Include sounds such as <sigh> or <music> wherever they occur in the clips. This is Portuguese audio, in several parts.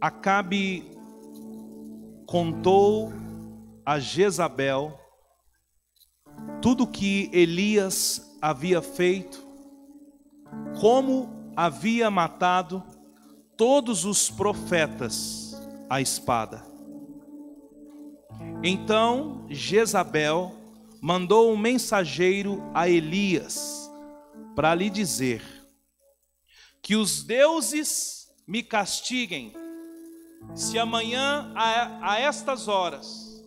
Acabe contou a Jezabel tudo que Elias havia feito, como havia matado todos os profetas à espada. Então Jezabel mandou um mensageiro a Elias para lhe dizer: Que os deuses me castiguem, se amanhã a, a estas horas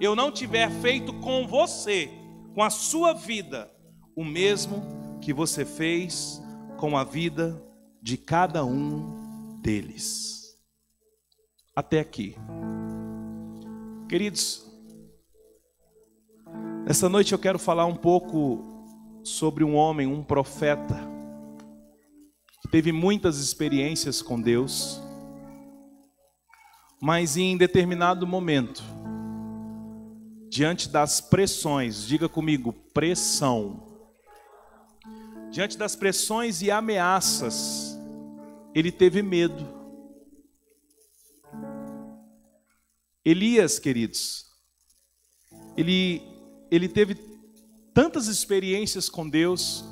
eu não tiver feito com você, com a sua vida, o mesmo que você fez com a vida de cada um deles. Até aqui. Queridos, essa noite eu quero falar um pouco sobre um homem, um profeta, que teve muitas experiências com Deus, mas em determinado momento, diante das pressões, diga comigo, pressão, diante das pressões e ameaças, ele teve medo. Elias, queridos, ele, ele teve tantas experiências com Deus,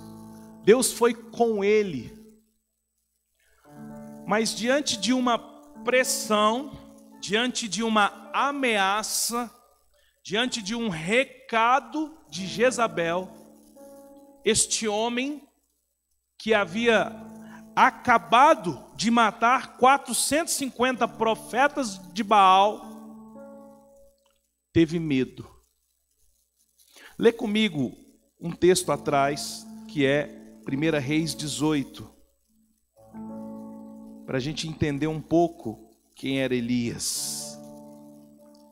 Deus foi com ele, mas diante de uma pressão, diante de uma ameaça, diante de um recado de Jezabel, este homem que havia acabado de matar 450 profetas de Baal, teve medo. Lê comigo um texto atrás, que é 1 Reis 18, para a gente entender um pouco quem era Elias.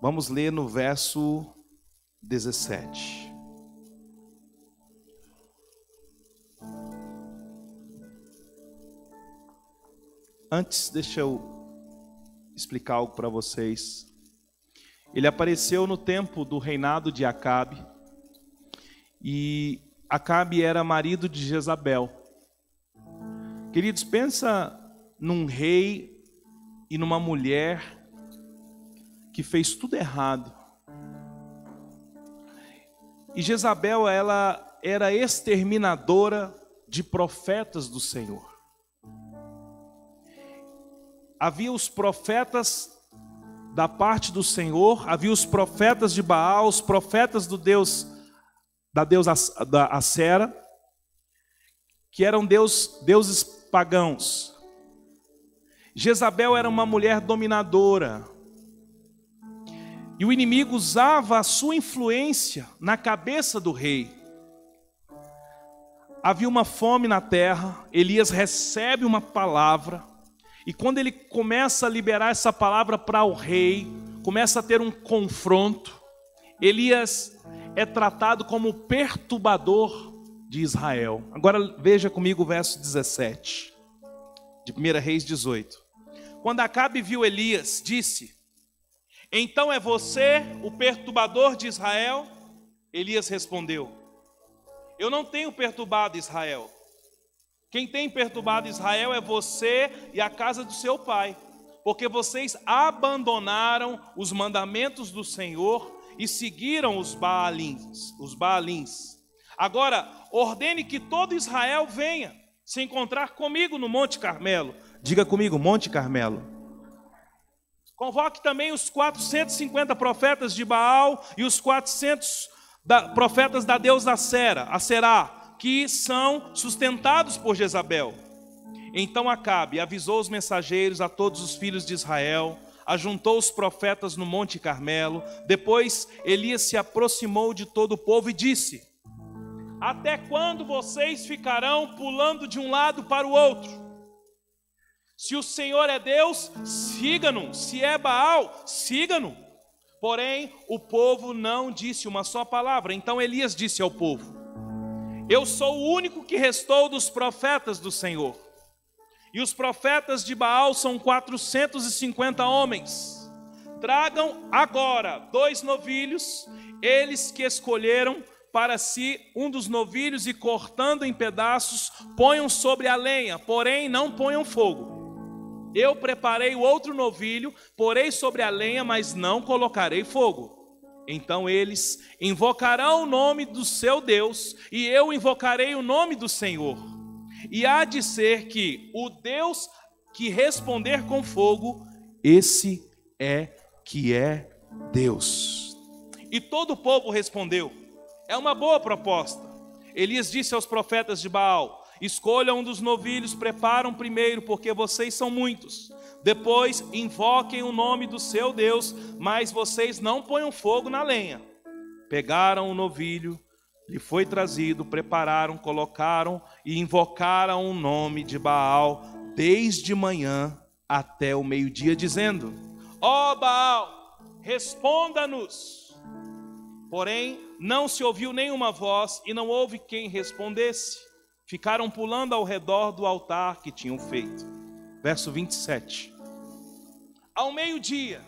Vamos ler no verso 17. Antes, deixa eu explicar algo para vocês. Ele apareceu no tempo do reinado de Acabe. E Acabe era marido de Jezabel. Queridos, pensa num rei e numa mulher que fez tudo errado. E Jezabel, ela era exterminadora de profetas do Senhor. Havia os profetas da parte do Senhor, havia os profetas de Baal, os profetas do Deus da deusa da Acera, que eram deus, deuses pagãos. Jezabel era uma mulher dominadora. E o inimigo usava a sua influência na cabeça do rei. Havia uma fome na terra, Elias recebe uma palavra, e quando ele começa a liberar essa palavra para o rei, começa a ter um confronto, Elias é tratado como perturbador de Israel. Agora veja comigo o verso 17, de 1 Reis 18. Quando Acabe viu Elias, disse: Então é você o perturbador de Israel? Elias respondeu: Eu não tenho perturbado Israel quem tem perturbado Israel é você e a casa do seu pai, porque vocês abandonaram os mandamentos do Senhor e seguiram os Baalins, os Baalins. Agora, ordene que todo Israel venha se encontrar comigo no Monte Carmelo. Diga comigo, Monte Carmelo. Convoque também os 450 profetas de Baal e os 400 da, profetas da deusa Sera, a Será, que são sustentados por Jezabel. Então Acabe avisou os mensageiros a todos os filhos de Israel, ajuntou os profetas no Monte Carmelo. Depois Elias se aproximou de todo o povo e disse: Até quando vocês ficarão pulando de um lado para o outro? Se o Senhor é Deus, siga-no. Se é Baal, siga-no. Porém, o povo não disse uma só palavra. Então Elias disse ao povo: eu sou o único que restou dos profetas do Senhor. E os profetas de Baal são 450 homens. Tragam agora dois novilhos, eles que escolheram para si um dos novilhos e cortando em pedaços, ponham sobre a lenha, porém não ponham fogo. Eu preparei o outro novilho, porei sobre a lenha, mas não colocarei fogo. Então eles invocarão o nome do seu Deus, e eu invocarei o nome do Senhor. E há de ser que o Deus que responder com fogo, esse é que é Deus. E todo o povo respondeu: É uma boa proposta. Elias disse aos profetas de Baal: Escolham um dos novilhos, preparam primeiro, porque vocês são muitos. Depois invoquem o nome do seu Deus, mas vocês não ponham fogo na lenha. Pegaram o novilho, lhe foi trazido, prepararam, colocaram e invocaram o nome de Baal desde manhã até o meio-dia, dizendo: Ó oh Baal, responda-nos. Porém, não se ouviu nenhuma voz e não houve quem respondesse. Ficaram pulando ao redor do altar que tinham feito. Verso 27. Ao meio-dia,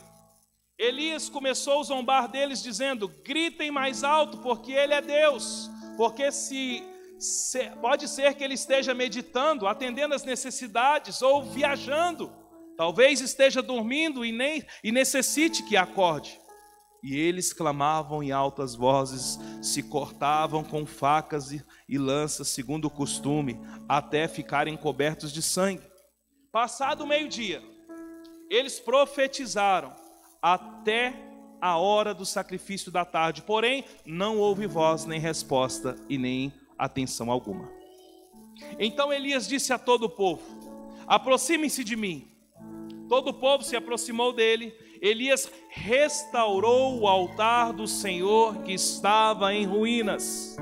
Elias começou a zombar deles, dizendo: Gritem mais alto, porque ele é Deus. Porque se, se pode ser que ele esteja meditando, atendendo às necessidades ou viajando. Talvez esteja dormindo e, nem, e necessite que acorde. E eles clamavam em altas vozes, se cortavam com facas e, lanças, segundo o costume, até ficarem cobertos de sangue. Passado o meio-dia, eles profetizaram até a hora do sacrifício da tarde, porém não houve voz, nem resposta e nem atenção alguma. Então Elias disse a todo o povo: Aproximem-se de mim. Todo o povo se aproximou dele. Elias restaurou o altar do Senhor que estava em ruínas.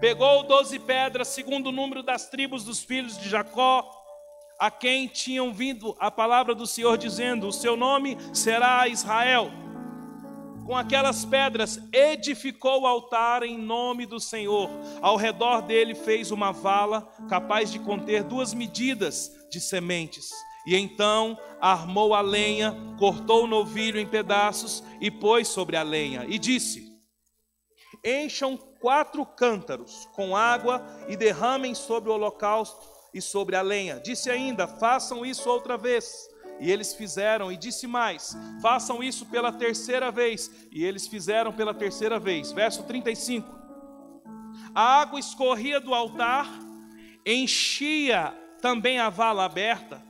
Pegou doze pedras, segundo o número das tribos dos filhos de Jacó, a quem tinham vindo a palavra do Senhor dizendo: O seu nome será Israel. Com aquelas pedras edificou o altar em nome do Senhor. Ao redor dele fez uma vala capaz de conter duas medidas de sementes. E então armou a lenha, cortou o novilho em pedaços e pôs sobre a lenha. E disse: Encham quatro cântaros com água e derramem sobre o holocausto e sobre a lenha. Disse ainda: façam isso outra vez. E eles fizeram, e disse mais: façam isso pela terceira vez. E eles fizeram pela terceira vez. Verso 35. A água escorria do altar, enchia também a vala aberta.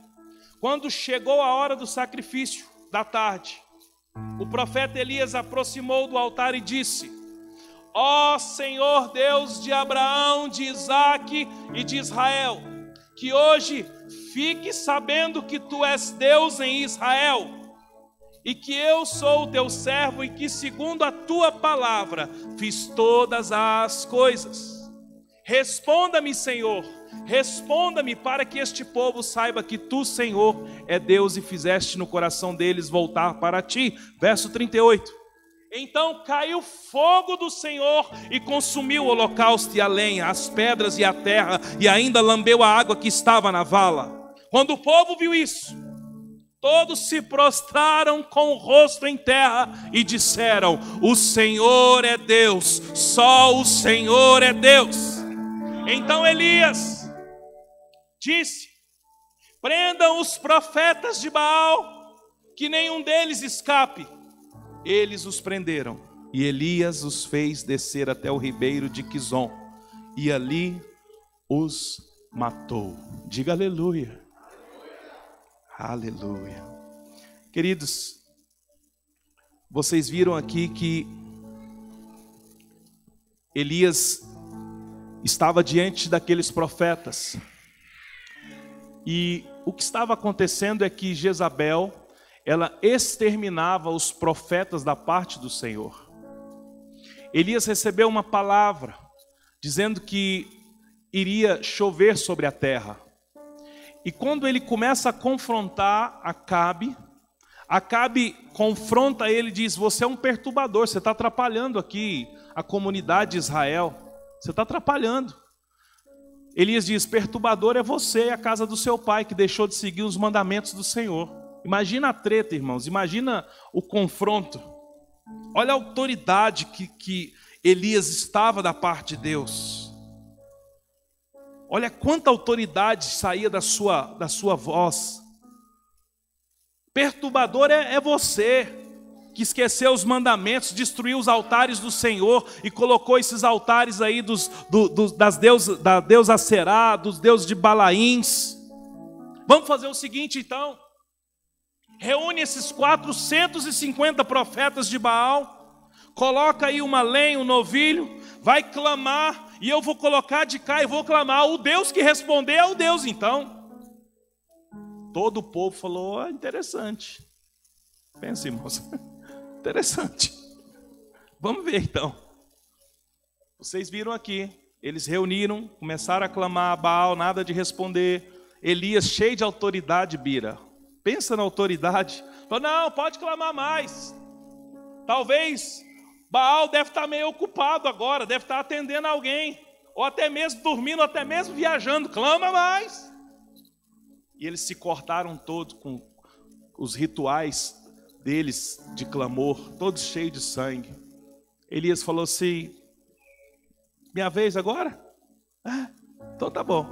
Quando chegou a hora do sacrifício da tarde, o profeta Elias aproximou do altar e disse: Ó oh, Senhor Deus de Abraão, de Isaque e de Israel, que hoje fique sabendo que tu és Deus em Israel e que eu sou o teu servo e que, segundo a tua palavra, fiz todas as coisas. Responda-me, Senhor, responda-me para que este povo saiba que tu, Senhor, é Deus e fizeste no coração deles voltar para ti. Verso 38. Então caiu fogo do Senhor e consumiu o holocausto e a lenha, as pedras e a terra, e ainda lambeu a água que estava na vala. Quando o povo viu isso, todos se prostraram com o rosto em terra e disseram: O Senhor é Deus, só o Senhor é Deus. Então Elias disse: Prendam os profetas de Baal, que nenhum deles escape. Eles os prenderam e Elias os fez descer até o ribeiro de Quizon e ali os matou. Diga aleluia. Aleluia. Queridos, vocês viram aqui que Elias estava diante daqueles profetas. E o que estava acontecendo é que Jezabel ela exterminava os profetas da parte do Senhor. Elias recebeu uma palavra dizendo que iria chover sobre a terra. E quando ele começa a confrontar Acabe, Acabe confronta ele e diz: Você é um perturbador, você está atrapalhando aqui a comunidade de Israel, você está atrapalhando. Elias diz: Perturbador é você e a casa do seu pai que deixou de seguir os mandamentos do Senhor. Imagina a treta, irmãos, imagina o confronto. Olha a autoridade que, que Elias estava da parte de Deus. Olha quanta autoridade saía da sua, da sua voz. Perturbador é, é você que esqueceu os mandamentos, destruiu os altares do Senhor e colocou esses altares aí dos, do, do, das deus, da deusa Será, dos deuses de Balaíns. Vamos fazer o seguinte então. Reúne esses 450 profetas de Baal, coloca aí uma lenha, um novilho, vai clamar, e eu vou colocar de cá e vou clamar. O Deus que responder é o Deus então. Todo o povo falou: interessante. Pensa, irmãos. <laughs> Interessante. Vamos ver então. Vocês viram aqui, eles reuniram, começaram a clamar a Baal, nada de responder. Elias, cheio de autoridade, Bira. Pensa na autoridade. Falou, não, pode clamar mais. Talvez Baal deve estar meio ocupado agora, deve estar atendendo alguém, ou até mesmo dormindo, ou até mesmo viajando. Clama mais. E eles se cortaram todos com os rituais deles de clamor, todos cheios de sangue. Elias falou assim: Minha vez agora? Ah, então tá bom.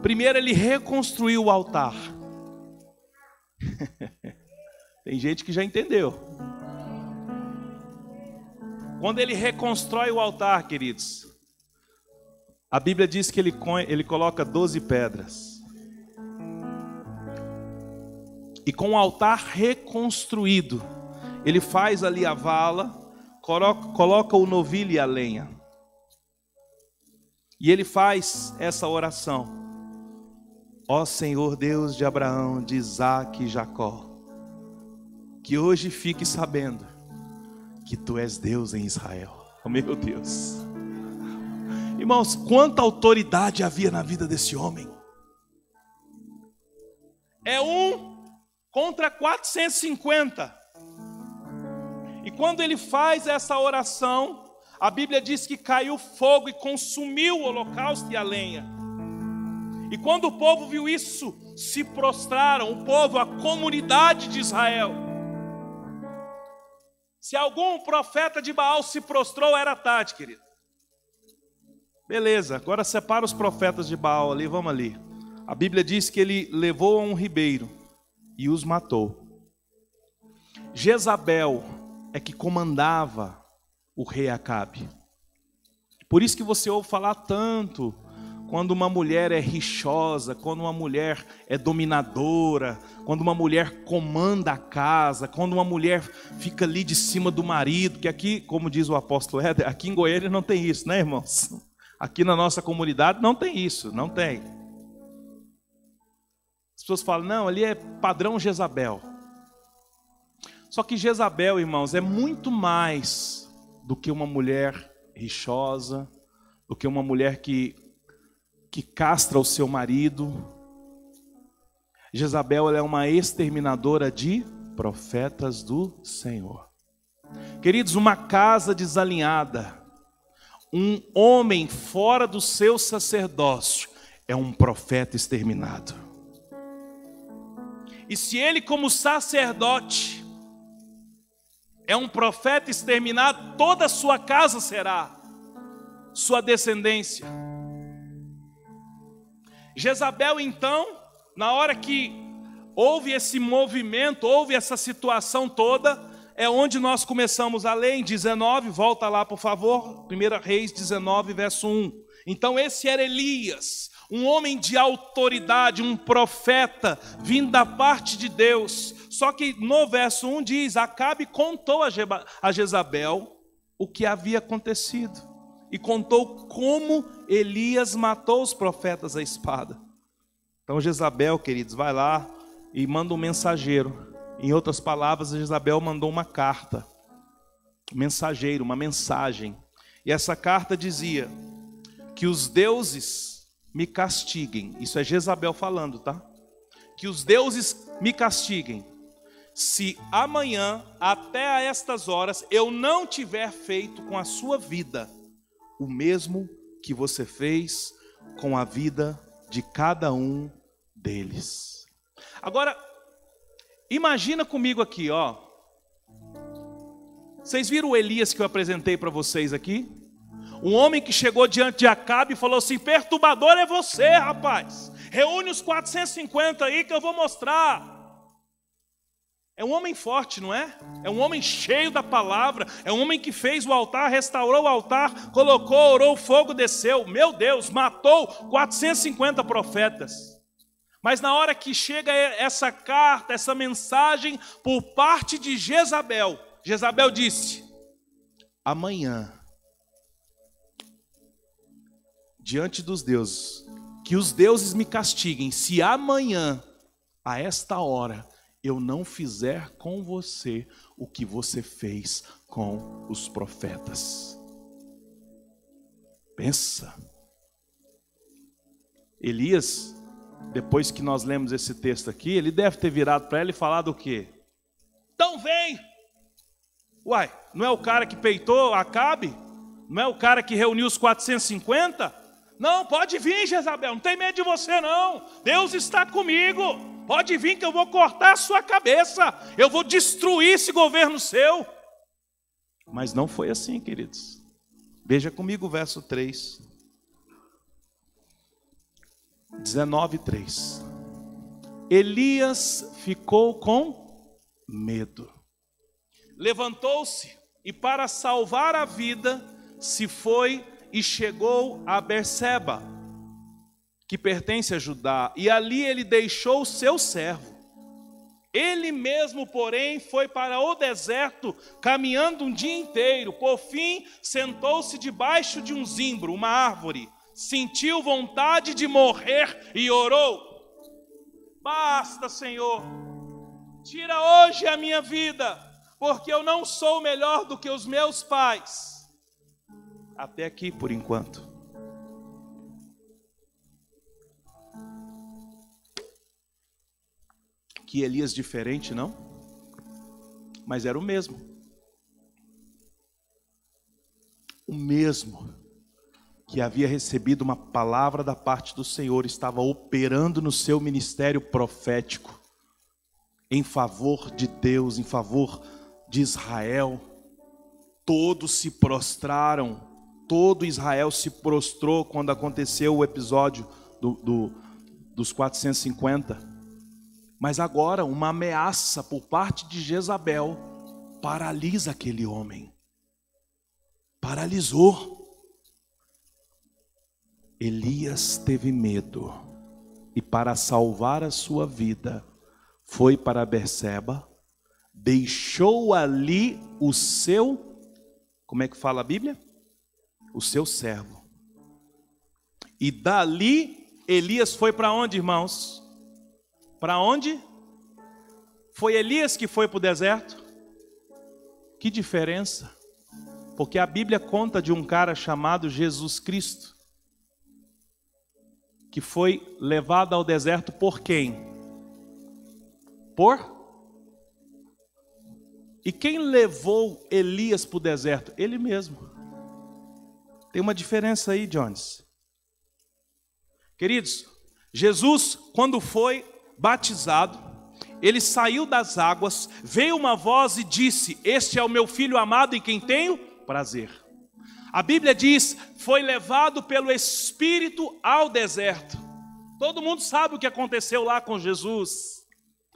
Primeiro ele reconstruiu o altar. <laughs> Tem gente que já entendeu. Quando ele reconstrói o altar, queridos, a Bíblia diz que ele, ele coloca 12 pedras. E com o altar reconstruído, ele faz ali a vala, coloca, o novilho e a lenha. E ele faz essa oração: Ó Senhor Deus de Abraão, de Isaac e Jacó, que hoje fique sabendo que tu és Deus em Israel. Oh, meu Deus. Irmãos, quanta autoridade havia na vida desse homem. É um contra 450. E quando ele faz essa oração, a Bíblia diz que caiu fogo e consumiu o holocausto e a lenha. E quando o povo viu isso, se prostraram, o povo, a comunidade de Israel. Se algum profeta de Baal se prostrou, era tarde, querido. Beleza, agora separa os profetas de Baal ali, vamos ali. A Bíblia diz que ele levou a um ribeiro e os matou. Jezabel é que comandava o rei Acabe. Por isso que você ouve falar tanto quando uma mulher é rixosa, quando uma mulher é dominadora, quando uma mulher comanda a casa, quando uma mulher fica ali de cima do marido, que aqui, como diz o apóstolo Éder, aqui em Goiânia não tem isso, né, irmãos? Aqui na nossa comunidade não tem isso, não tem pessoas falam, não, ali é padrão Jezabel. Só que Jezabel, irmãos, é muito mais do que uma mulher rixosa, do que uma mulher que, que castra o seu marido. Jezabel é uma exterminadora de profetas do Senhor. Queridos, uma casa desalinhada, um homem fora do seu sacerdócio, é um profeta exterminado. E se ele, como sacerdote, é um profeta exterminado, toda a sua casa será sua descendência. Jezabel, então, na hora que houve esse movimento, houve essa situação toda, é onde nós começamos a ler em 19, volta lá por favor, 1 Reis 19, verso 1. Então, esse era Elias, um homem de autoridade, um profeta, vindo da parte de Deus. Só que no verso 1 diz: Acabe contou a Jezabel o que havia acontecido, e contou como Elias matou os profetas à espada. Então Jezabel, queridos, vai lá e manda um mensageiro. Em outras palavras, Jezabel mandou uma carta, um mensageiro, uma mensagem. E essa carta dizia que os deuses me castiguem. Isso é Jezabel falando, tá? Que os deuses me castiguem. Se amanhã, até a estas horas, eu não tiver feito com a sua vida o mesmo que você fez com a vida de cada um deles. Agora, imagina comigo aqui, ó. Vocês viram o Elias que eu apresentei para vocês aqui? Um homem que chegou diante de Acabe e falou assim: Perturbador é você, rapaz. Reúne os 450 aí que eu vou mostrar. É um homem forte, não é? É um homem cheio da palavra. É um homem que fez o altar, restaurou o altar, colocou, orou, o fogo desceu. Meu Deus, matou 450 profetas. Mas na hora que chega essa carta, essa mensagem por parte de Jezabel, Jezabel disse: Amanhã, diante dos deuses, que os deuses me castiguem, se amanhã, a esta hora, eu não fizer com você o que você fez com os profetas. Pensa. Elias, depois que nós lemos esse texto aqui, ele deve ter virado para ela e falado o quê? Então vem. Uai, não é o cara que peitou Acabe? Não é o cara que reuniu os 450? Não, pode vir, Jezabel, não tem medo de você não. Deus está comigo. Pode vir que eu vou cortar a sua cabeça, eu vou destruir esse governo seu. Mas não foi assim, queridos. Veja comigo o verso 3. 19, 3. Elias ficou com medo. Levantou-se e, para salvar a vida, se foi e chegou a Berseba que pertence a Judá, e ali ele deixou o seu servo. Ele mesmo, porém, foi para o deserto, caminhando um dia inteiro. Por fim, sentou-se debaixo de um zimbro, uma árvore. Sentiu vontade de morrer e orou: Basta, Senhor, tira hoje a minha vida, porque eu não sou melhor do que os meus pais. Até aqui por enquanto. que Elias diferente, não? Mas era o mesmo. O mesmo que havia recebido uma palavra da parte do Senhor, estava operando no seu ministério profético, em favor de Deus, em favor de Israel. Todos se prostraram, todo Israel se prostrou quando aconteceu o episódio do, do, dos 450. Mas agora, uma ameaça por parte de Jezabel paralisa aquele homem. Paralisou. Elias teve medo e, para salvar a sua vida, foi para Berseba, deixou ali o seu, como é que fala a Bíblia? O seu servo. E dali Elias foi para onde, irmãos? Para onde? Foi Elias que foi para o deserto? Que diferença? Porque a Bíblia conta de um cara chamado Jesus Cristo, que foi levado ao deserto por quem? Por? E quem levou Elias para o deserto? Ele mesmo. Tem uma diferença aí, Jones. Queridos, Jesus, quando foi batizado, ele saiu das águas, veio uma voz e disse: Este é o meu filho amado em quem tenho prazer. A Bíblia diz: Foi levado pelo Espírito ao deserto. Todo mundo sabe o que aconteceu lá com Jesus.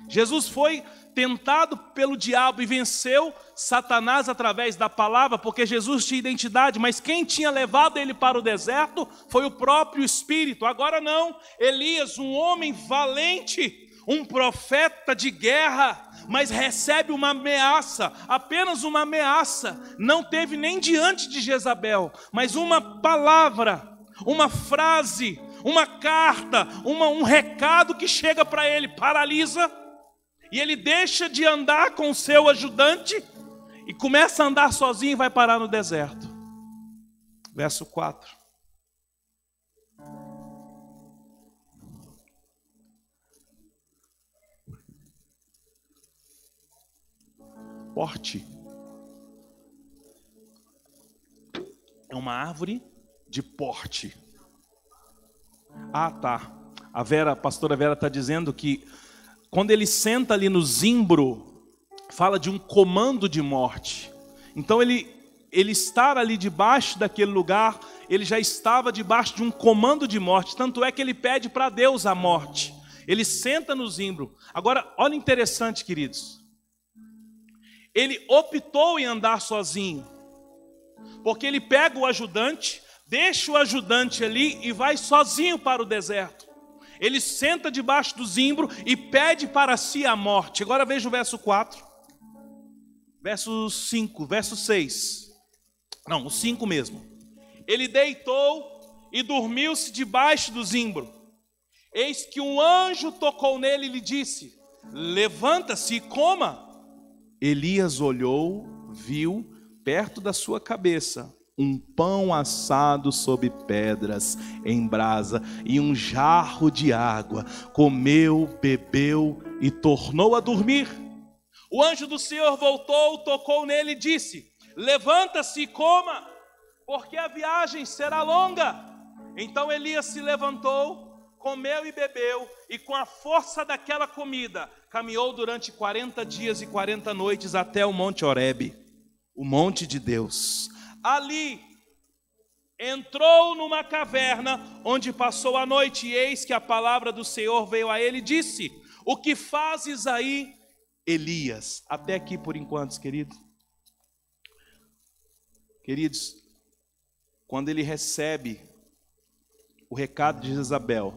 Jesus foi tentado pelo diabo e venceu Satanás através da palavra, porque Jesus tinha identidade, mas quem tinha levado ele para o deserto foi o próprio Espírito. Agora não, Elias, um homem valente, um profeta de guerra, mas recebe uma ameaça, apenas uma ameaça, não teve nem diante de Jezabel, mas uma palavra, uma frase, uma carta, uma, um recado que chega para ele, paralisa e ele deixa de andar com o seu ajudante e começa a andar sozinho e vai parar no deserto. Verso 4. Porte é uma árvore de porte. Ah, tá. A Vera, a pastora Vera está dizendo que quando ele senta ali no zimbro, fala de um comando de morte. Então ele, ele estar ali debaixo daquele lugar, ele já estava debaixo de um comando de morte. Tanto é que ele pede para Deus a morte. Ele senta no zimbro. Agora, olha interessante, queridos. ele optou em andar sozinho. Porque ele pega o ajudante, deixa o ajudante ali e vai sozinho para o deserto. Ele senta debaixo do zimbro e pede para si a morte. Agora veja o verso 4, verso 5, verso 6. Não, o 5 mesmo. Ele deitou e dormiu-se debaixo do zimbro. Eis que um anjo tocou nele e lhe disse: Levanta-se e coma. Elias olhou, viu perto da sua cabeça um pão assado sob pedras em brasa e um jarro de água. Comeu, bebeu e tornou a dormir. O anjo do Senhor voltou, tocou nele e disse: Levanta-se e coma, porque a viagem será longa. Então Elias se levantou, comeu e bebeu, e com a força daquela comida, caminhou durante 40 dias e 40 noites até o Monte Horebe, o monte de Deus. Ali entrou numa caverna onde passou a noite, e eis que a palavra do Senhor veio a ele e disse: O que fazes aí, Elias? Até aqui por enquanto, querido. Queridos, quando ele recebe o recado de Jezabel,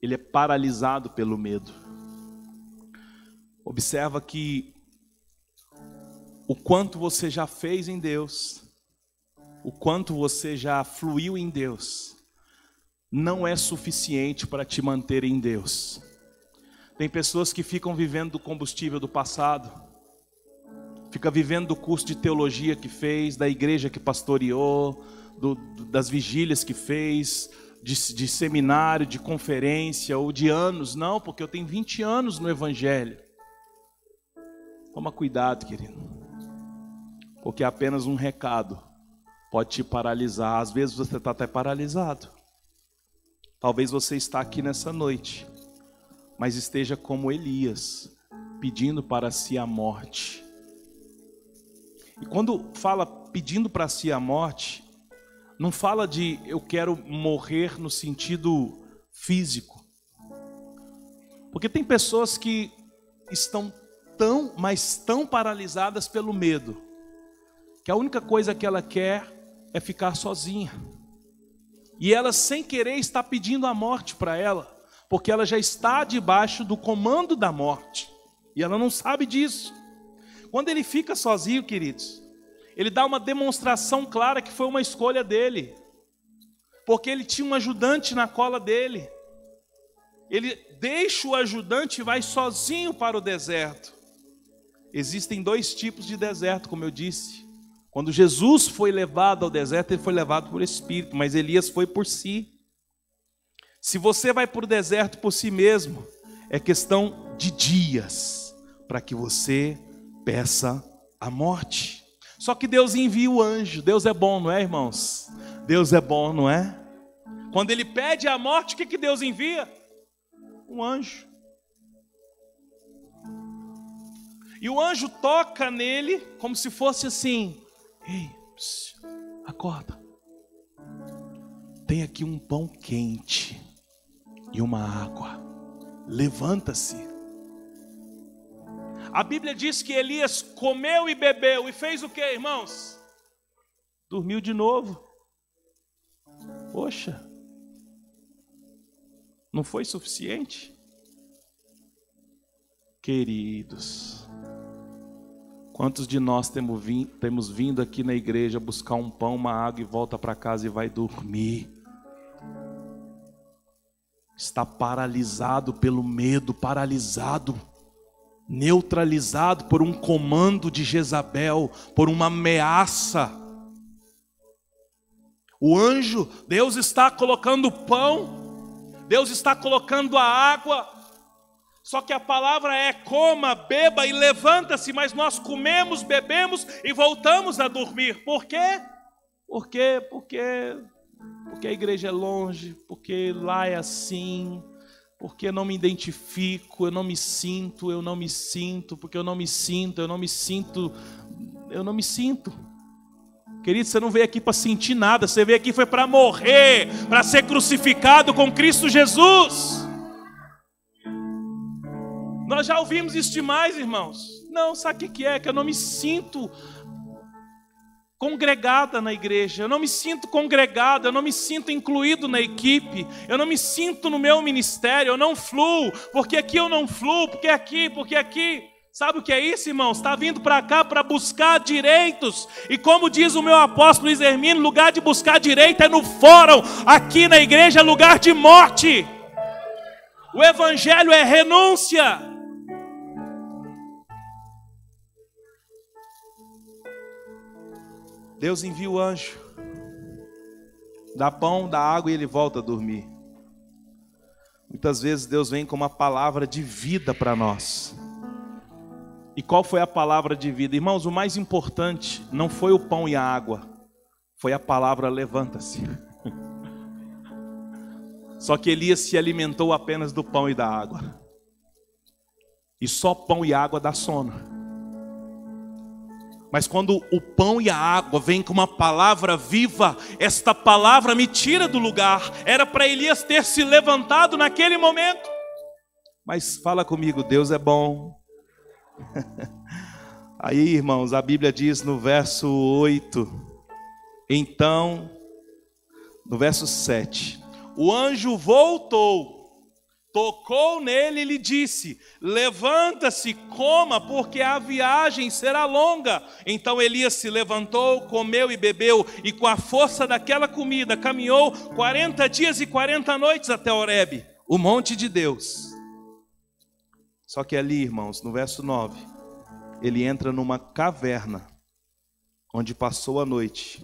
ele é paralisado pelo medo. Observa que o quanto você já fez em Deus, o quanto você já fluiu em Deus, não é suficiente para te manter em Deus. Tem pessoas que ficam vivendo do combustível do passado, fica vivendo do curso de teologia que fez, da igreja que pastoreou, do, das vigílias que fez, de, de seminário, de conferência ou de anos. Não, porque eu tenho 20 anos no Evangelho. Toma cuidado, querido. Porque apenas um recado pode te paralisar. Às vezes você está até paralisado. Talvez você está aqui nessa noite, mas esteja como Elias, pedindo para si a morte. E quando fala pedindo para si a morte, não fala de eu quero morrer no sentido físico. Porque tem pessoas que estão tão, mas tão paralisadas pelo medo, que a única coisa que ela quer é ficar sozinha. E ela, sem querer, está pedindo a morte para ela, porque ela já está debaixo do comando da morte, e ela não sabe disso. Quando ele fica sozinho, queridos, ele dá uma demonstração clara que foi uma escolha dele, porque ele tinha um ajudante na cola dele. Ele deixa o ajudante e vai sozinho para o deserto. Existem dois tipos de deserto, como eu disse. Quando Jesus foi levado ao deserto, ele foi levado por espírito, mas Elias foi por si. Se você vai para o deserto por si mesmo, é questão de dias para que você peça a morte. Só que Deus envia o anjo. Deus é bom, não é, irmãos? Deus é bom, não é? Quando ele pede a morte, o que, que Deus envia? Um anjo. E o anjo toca nele como se fosse assim: Ei, psiu, acorda. Tem aqui um pão quente e uma água. Levanta-se a Bíblia diz que Elias comeu e bebeu e fez o que, irmãos? Dormiu de novo. Poxa, não foi suficiente? Queridos, quantos de nós temos vindo, aqui na igreja buscar um pão, uma água e volta para casa e vai dormir? Está paralisado pelo medo, paralisado neutralizado por um comando de Jezabel, por uma ameaça. O anjo, Deus está colocando o pão, Deus está colocando a água, só que a palavra é coma, beba e levanta-se, mas nós comemos, bebemos e voltamos a dormir. Por quê? Por quê? Porque, porque a igreja é longe, porque lá é assim, porque eu não me identifico, eu não me sinto, eu não me sinto, porque eu não me sinto, eu não me sinto, eu não me sinto. Querido, você não veio aqui para sentir nada, você veio aqui foi para morrer, para ser crucificado com Cristo Jesus. Nós já ouvimos isso demais, irmãos. Não, sabe o que é? Que eu não me sinto congregada na igreja, eu não me sinto congregado, eu não me sinto incluído na equipe, eu não me sinto no meu ministério, eu não fluo, porque aqui eu não fluo, porque aqui, porque aqui. Sabe o que é isso, irmãos? Está vindo para cá para buscar direitos. E como diz o meu apóstolo Luiz Hermino, lugar de buscar direito é no fórum. Aqui na igreja é lugar de morte. O evangelho é renúncia. Deus envia o anjo, dá pão, dá água e ele volta a dormir. Muitas vezes Deus vem com uma palavra de vida para nós. E qual foi a palavra de vida? Irmãos, o mais importante não foi o pão e a água, foi a palavra levanta-se. <laughs> Só que Elias se alimentou apenas do pão e da água. E só pão e água dá sono. Mas quando o pão e a água vêm com uma palavra viva, esta palavra me tira do lugar. Era para Elias ter se levantado naquele momento. Mas fala comigo, Deus é bom. <laughs> Aí, irmãos, a Bíblia diz no verso 8: Então, no verso 7, o anjo voltou tocou nele e lhe disse: Levanta-se, coma, porque a viagem será longa. Então Elias se levantou, comeu e bebeu, e com a força daquela comida caminhou 40 dias e 40 noites até Horebe, o monte de Deus. Só que ali, irmãos, no verso 9, ele entra numa caverna, onde passou a noite.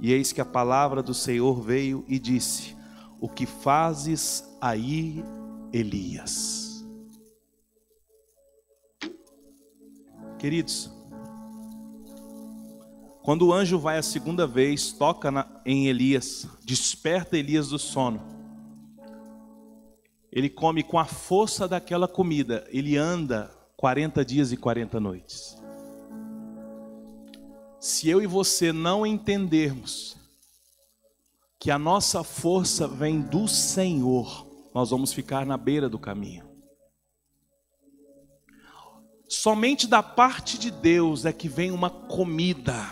E eis que a palavra do Senhor veio e disse: O que fazes aí, Elias. Queridos, quando o anjo vai a segunda vez, toca em Elias, desperta Elias do sono. Ele come com a força daquela comida, ele anda 40 dias e 40 noites. Se eu e você não entendermos que a nossa força vem do Senhor, nós vamos ficar na beira do caminho. Somente da parte de Deus é que vem uma comida,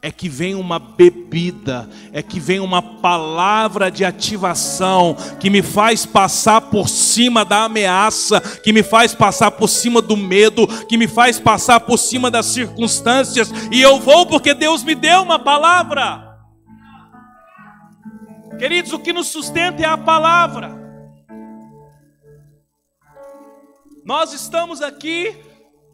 é que vem uma bebida, é que vem uma palavra de ativação que me faz passar por cima da ameaça, que me faz passar por cima do medo, que me faz passar por cima das circunstâncias, e eu vou porque Deus me deu uma palavra. Queridos, o que nos sustenta é a palavra. Nós estamos aqui,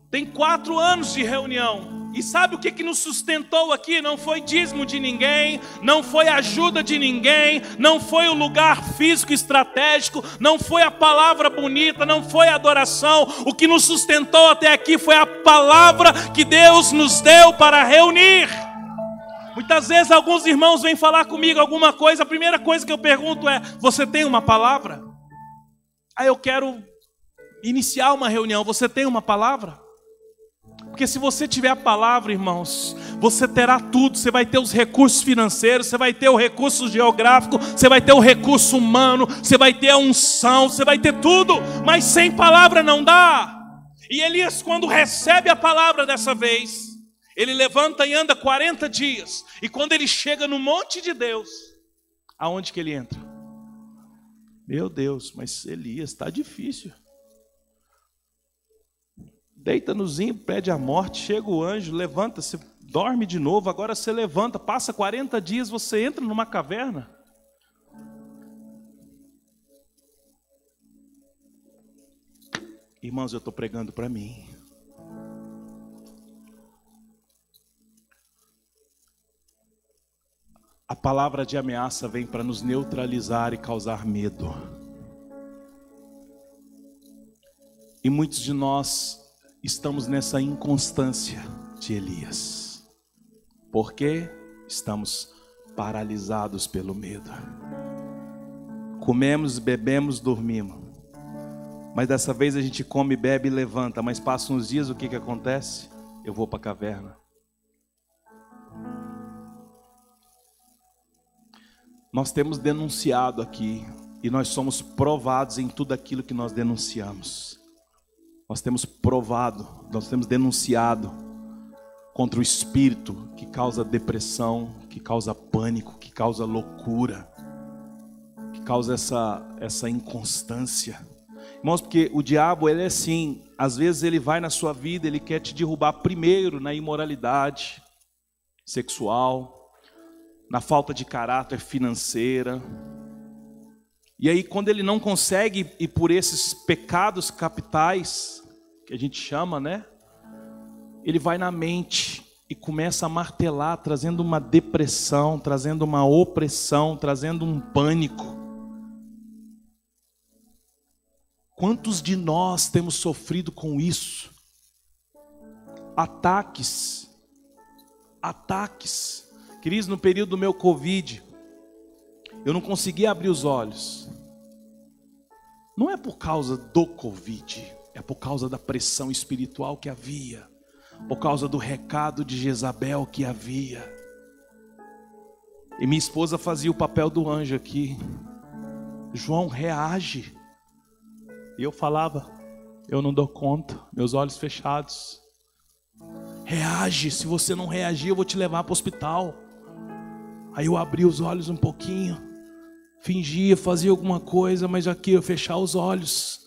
tem quatro anos de reunião. E sabe o que, que nos sustentou aqui? Não foi dízimo de ninguém, não foi ajuda de ninguém, não foi o lugar físico estratégico, não foi a palavra bonita, não foi a adoração. O que nos sustentou até aqui foi a palavra que Deus nos deu para reunir. Muitas vezes alguns irmãos vêm falar comigo alguma coisa, a primeira coisa que eu pergunto é: Você tem uma palavra? Aí eu quero iniciar uma reunião, você tem uma palavra? Porque se você tiver a palavra, irmãos, você terá tudo. Você vai ter os recursos financeiros, você vai ter o recurso geográfico, você vai ter o recurso humano, você vai ter a unção, você vai ter tudo. Mas sem palavra não dá. E Elias, quando recebe a palavra dessa vez, ele levanta e anda 40 dias. E quando ele chega no monte de Deus, aonde que ele entra? Meu Deus, mas Elias está difícil deita no zinho, pede a morte, chega o anjo, levanta-se, dorme de novo, agora você levanta, passa 40 dias, você entra numa caverna. Irmãos, eu estou pregando para mim. A palavra de ameaça vem para nos neutralizar e causar medo. E muitos de nós estamos nessa inconstância de Elias. Porque estamos paralisados pelo medo. Comemos, bebemos, dormimos. Mas dessa vez a gente come, bebe e levanta. Mas passa uns dias, o que, que acontece? Eu vou para a caverna. Nós temos denunciado aqui, e nós somos provados em tudo aquilo que nós denunciamos. Nós temos provado, nós temos denunciado contra o espírito que causa depressão, que causa pânico, que causa loucura, que causa essa, essa inconstância. Irmãos, porque o diabo, ele é assim, às vezes ele vai na sua vida, ele quer te derrubar primeiro na imoralidade sexual, na falta de caráter financeira. E aí, quando ele não consegue ir por esses pecados capitais, que a gente chama, né? Ele vai na mente e começa a martelar, trazendo uma depressão, trazendo uma opressão, trazendo um pânico. Quantos de nós temos sofrido com isso? Ataques, ataques. Queridos, no período do meu Covid, eu não conseguia abrir os olhos. Não é por causa do Covid, é por causa da pressão espiritual que havia, por causa do recado de Jezabel que havia. E minha esposa fazia o papel do anjo aqui. João reage. E eu falava, eu não dou conta, meus olhos fechados. Reage, se você não reagir, eu vou te levar para o hospital. Aí eu abri os olhos um pouquinho, fingia, fazia alguma coisa, mas aqui eu fechar os olhos,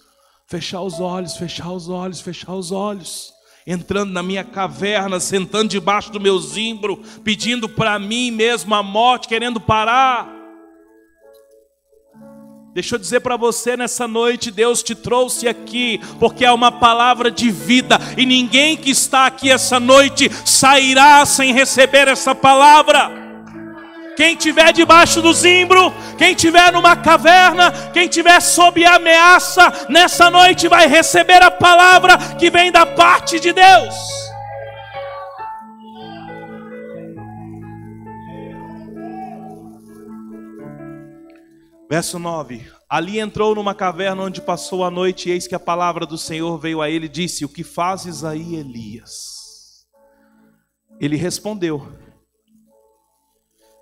fechar os olhos, fechar os olhos, fechar os olhos. Entrando na minha caverna, sentando debaixo do meu zimbro, pedindo para mim mesmo a morte, querendo parar. Deixa eu dizer para você nessa noite, Deus te trouxe aqui porque é uma palavra de vida e ninguém que está aqui essa noite sairá sem receber essa palavra. Quem tiver debaixo do zimbro, quem tiver numa caverna, quem tiver sob ameaça, nessa noite vai receber a palavra que vem da parte de Deus. Verso 9: Ali entrou numa caverna onde passou a noite, e eis que a palavra do Senhor veio a ele e disse: O que fazes aí, Elias? Ele respondeu: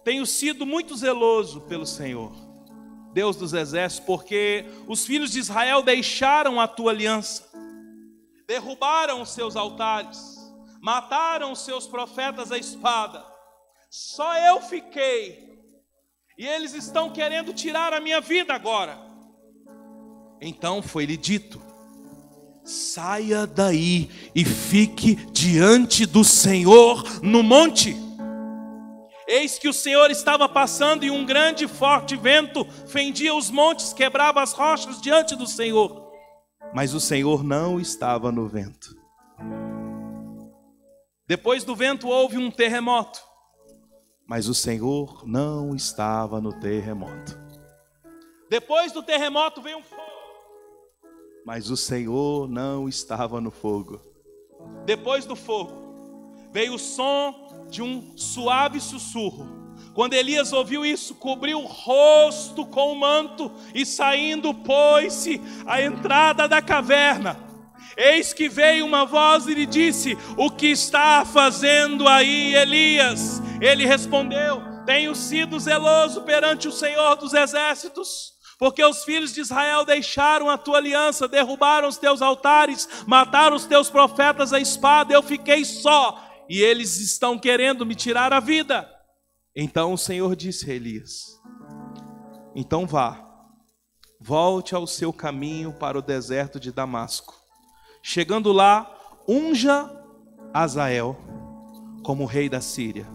Tenho sido muito zeloso pelo Senhor, Deus dos exércitos, porque os filhos de Israel deixaram a tua aliança, derrubaram os seus altares, mataram os seus profetas à espada. Só eu fiquei e eles estão querendo tirar a minha vida agora. Então foi-lhe dito: saia daí e fique diante do Senhor no monte. Eis que o Senhor estava passando e um grande e forte vento fendia os montes, quebrava as rochas diante do Senhor. Mas o Senhor não estava no vento. Depois do vento houve um terremoto mas o Senhor não estava no terremoto. Depois do terremoto veio um fogo, mas o Senhor não estava no fogo. Depois do fogo veio o som de um suave sussurro. Quando Elias ouviu isso, cobriu o rosto com o manto e saindo pôs-se à entrada da caverna. Eis que veio uma voz e lhe disse: O que está fazendo aí, Elias? Ele respondeu: Tenho sido zeloso perante o Senhor dos exércitos. Porque os filhos de Israel deixaram a tua aliança, derrubaram os teus altares, mataram os teus profetas à espada, eu fiquei só, e eles estão querendo me tirar a vida. Então o Senhor disse a Elias: Então vá, volte ao seu caminho para o deserto de Damasco. Chegando lá, unja Azael como rei da Síria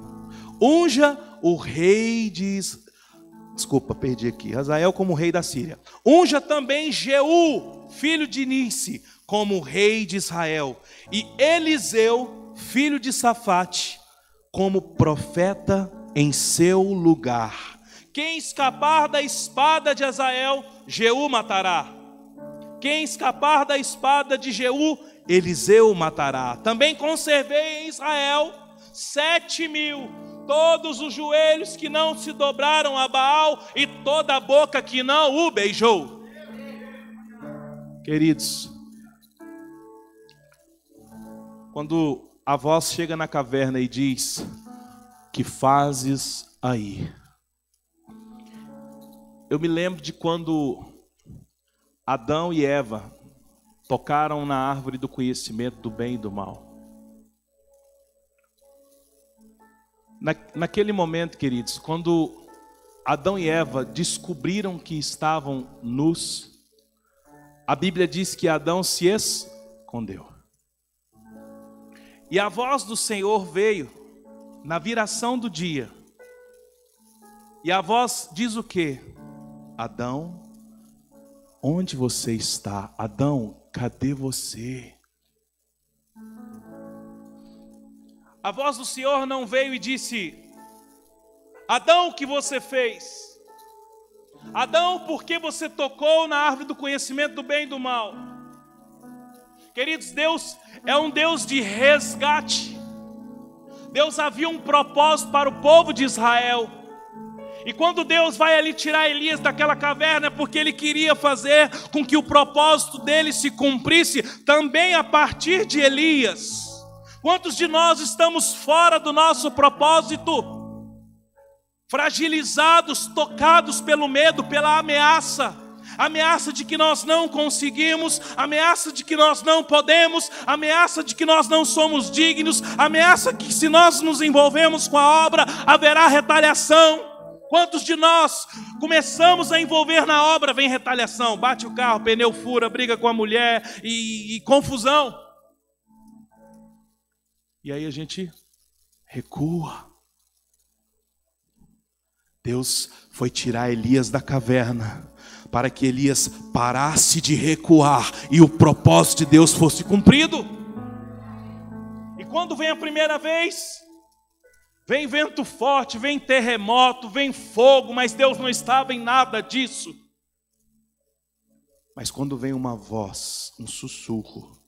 unja o rei de Desculpa, perdi aqui. Hazael como rei da Síria. Unja também Jeú, filho de Nice, como rei de Israel. E Eliseu, filho de Safate, como profeta em seu lugar. Quem escapar da espada de Hazael, Jeú matará. Quem escapar da espada de Jeú, Eliseu matará. Também conservei em Israel sete mil todos os joelhos que não se dobraram a Baal e toda a boca que não o beijou. Queridos, quando a voz chega na caverna e diz: Que fazes aí? Eu me lembro de quando Adão e Eva tocaram na árvore do conhecimento do bem e do mal. Na, naquele momento, queridos, quando Adão e Eva descobriram que estavam nus, a Bíblia diz que Adão se escondeu. E a voz do Senhor veio na viração do dia. E a voz diz o que? Adão, onde você está? Adão, cadê você? A voz do Senhor não veio e disse: Adão, o que você fez? Adão, por que você tocou na árvore do conhecimento do bem e do mal? Queridos, Deus é um Deus de resgate. Deus havia um propósito para o povo de Israel. E quando Deus vai ali tirar Elias daquela caverna, é porque ele queria fazer com que o propósito dele se cumprisse também a partir de Elias. Quantos de nós estamos fora do nosso propósito? Fragilizados, tocados pelo medo, pela ameaça ameaça de que nós não conseguimos, ameaça de que nós não podemos, ameaça de que nós não somos dignos, ameaça que se nós nos envolvemos com a obra haverá retaliação. Quantos de nós começamos a envolver na obra, vem retaliação, bate o carro, pneu fura, briga com a mulher e, e confusão. E aí a gente recua. Deus foi tirar Elias da caverna para que Elias parasse de recuar e o propósito de Deus fosse cumprido. E quando vem a primeira vez, vem vento forte, vem terremoto, vem fogo, mas Deus não estava em nada disso. Mas quando vem uma voz, um sussurro,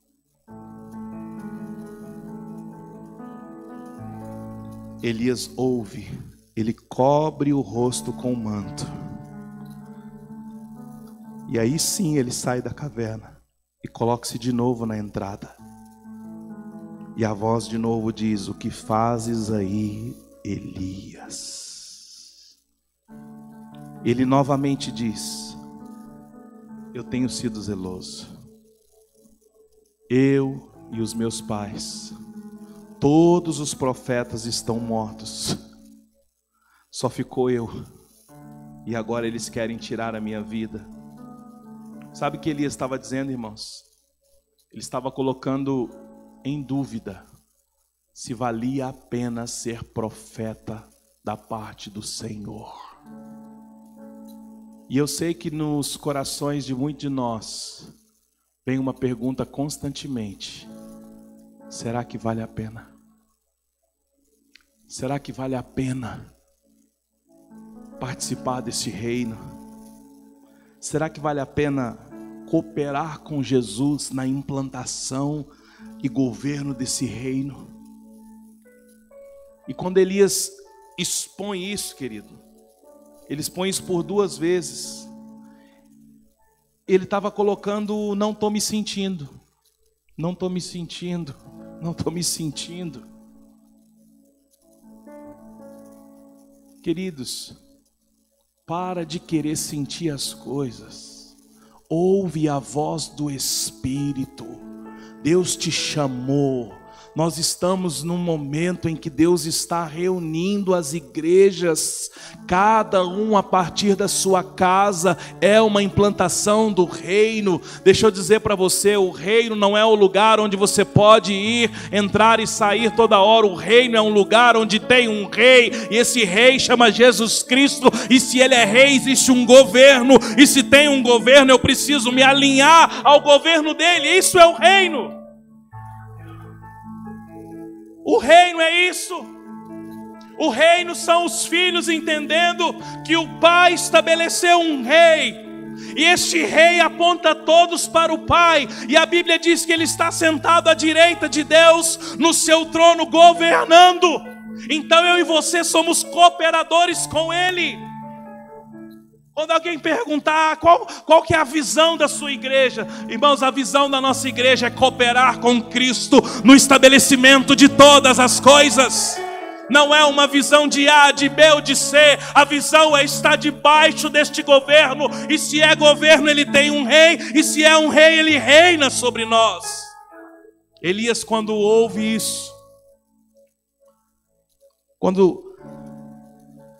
Elias ouve, ele cobre o rosto com o manto. E aí sim ele sai da caverna e coloca-se de novo na entrada. E a voz de novo diz: O que fazes aí, Elias? Ele novamente diz: Eu tenho sido zeloso. Eu e os meus pais Todos os profetas estão mortos, só ficou eu, e agora eles querem tirar a minha vida. Sabe o que Elias estava dizendo, irmãos? Ele estava colocando em dúvida se valia a pena ser profeta da parte do Senhor. E eu sei que nos corações de muitos de nós vem uma pergunta constantemente: será que vale a pena? Será que vale a pena participar desse reino? Será que vale a pena cooperar com Jesus na implantação e governo desse reino? E quando Elias expõe isso, querido, ele expõe isso por duas vezes. Ele estava colocando: não estou me sentindo, não estou me sentindo, não estou me sentindo. Queridos, para de querer sentir as coisas, ouve a voz do Espírito. Deus te chamou, nós estamos num momento em que Deus está reunindo as igrejas, cada um a partir da sua casa, é uma implantação do reino. Deixa eu dizer para você: o reino não é o lugar onde você pode ir, entrar e sair toda hora. O reino é um lugar onde tem um rei, e esse rei chama Jesus Cristo. E se ele é rei, existe um governo, e se tem um governo, eu preciso me alinhar ao governo dele. Isso é o reino. O reino é isso. O reino são os filhos entendendo que o pai estabeleceu um rei. E este rei aponta todos para o Pai, e a Bíblia diz que ele está sentado à direita de Deus, no seu trono, governando. Então eu e você somos cooperadores com Ele. Quando alguém perguntar qual, qual que é a visão da sua igreja, irmãos, a visão da nossa igreja é cooperar com Cristo no estabelecimento de todas as coisas. não é uma visão de A, de B ou de C, a visão é estar debaixo deste governo, e se é governo, ele tem um rei, e se é um rei, ele reina sobre nós. Elias, quando ouve isso, quando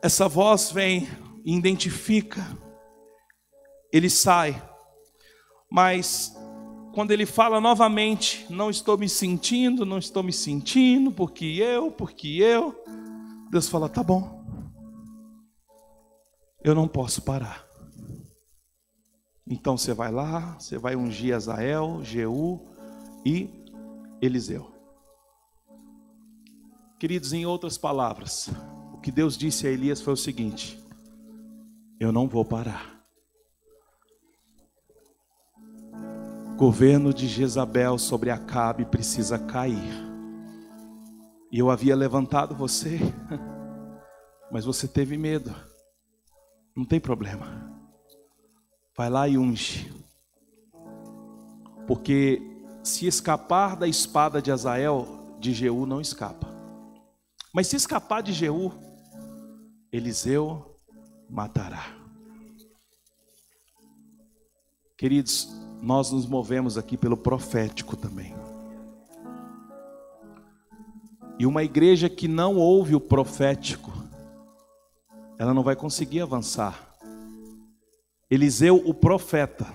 essa voz vem e identifica, ele sai, mas quando ele fala novamente, não estou me sentindo, não estou me sentindo, porque eu, porque eu, Deus fala: tá bom, eu não posso parar. Então você vai lá, você vai ungir Azael, Jeú e Eliseu. Queridos, em outras palavras, o que Deus disse a Elias foi o seguinte: eu não vou parar. governo de Jezabel sobre Acabe precisa cair. E eu havia levantado você, <laughs> mas você teve medo. Não tem problema. Vai lá e unge. Porque se escapar da espada de Azael, de Jeú não escapa. Mas se escapar de Jeú, Eliseu matará. Queridos, nós nos movemos aqui pelo profético também. E uma igreja que não ouve o profético, ela não vai conseguir avançar. Eliseu, o profeta,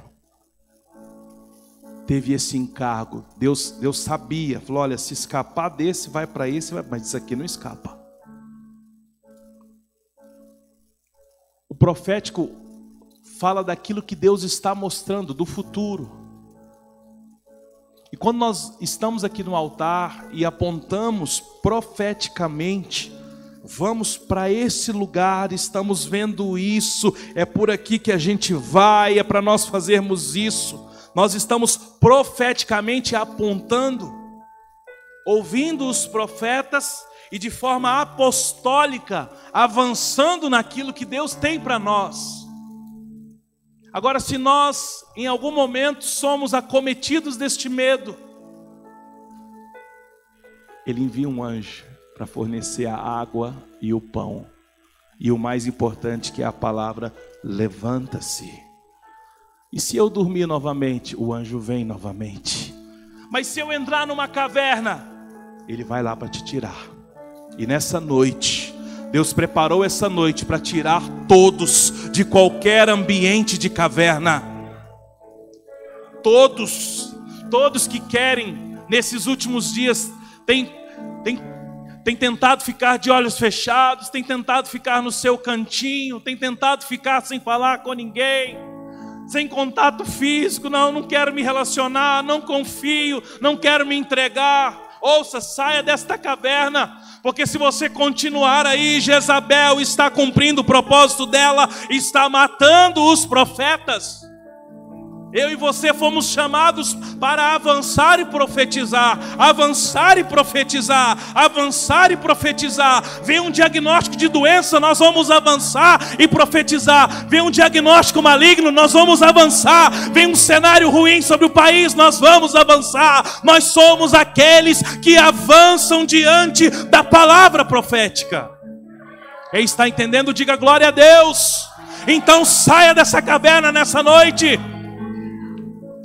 teve esse encargo. Deus, Deus sabia, falou: olha, se escapar desse, vai para esse, mas isso aqui não escapa. O profético fala daquilo que Deus está mostrando, do futuro. E quando nós estamos aqui no altar e apontamos profeticamente, vamos para esse lugar, estamos vendo isso, é por aqui que a gente vai, é para nós fazermos isso. Nós estamos profeticamente apontando, ouvindo os profetas e de forma apostólica, avançando naquilo que Deus tem para nós. Agora, se nós em algum momento somos acometidos deste medo, Ele envia um anjo para fornecer a água e o pão, e o mais importante que é a palavra: levanta-se. E se eu dormir novamente, o anjo vem novamente. Mas se eu entrar numa caverna, ele vai lá para te tirar. E nessa noite, Deus preparou essa noite para tirar todos de qualquer ambiente de caverna. Todos, todos que querem, nesses últimos dias, têm, têm, têm tentado ficar de olhos fechados, têm tentado ficar no seu cantinho, têm tentado ficar sem falar com ninguém sem contato físico, não, não quero me relacionar, não confio, não quero me entregar. Ouça, saia desta caverna, porque se você continuar aí, Jezabel está cumprindo o propósito dela, está matando os profetas. Eu e você fomos chamados para avançar e profetizar, avançar e profetizar, avançar e profetizar. Vem um diagnóstico de doença, nós vamos avançar e profetizar. Vem um diagnóstico maligno, nós vamos avançar. Vem um cenário ruim sobre o país, nós vamos avançar. Nós somos aqueles que avançam diante da palavra profética. Quem está entendendo, diga glória a Deus. Então saia dessa caverna nessa noite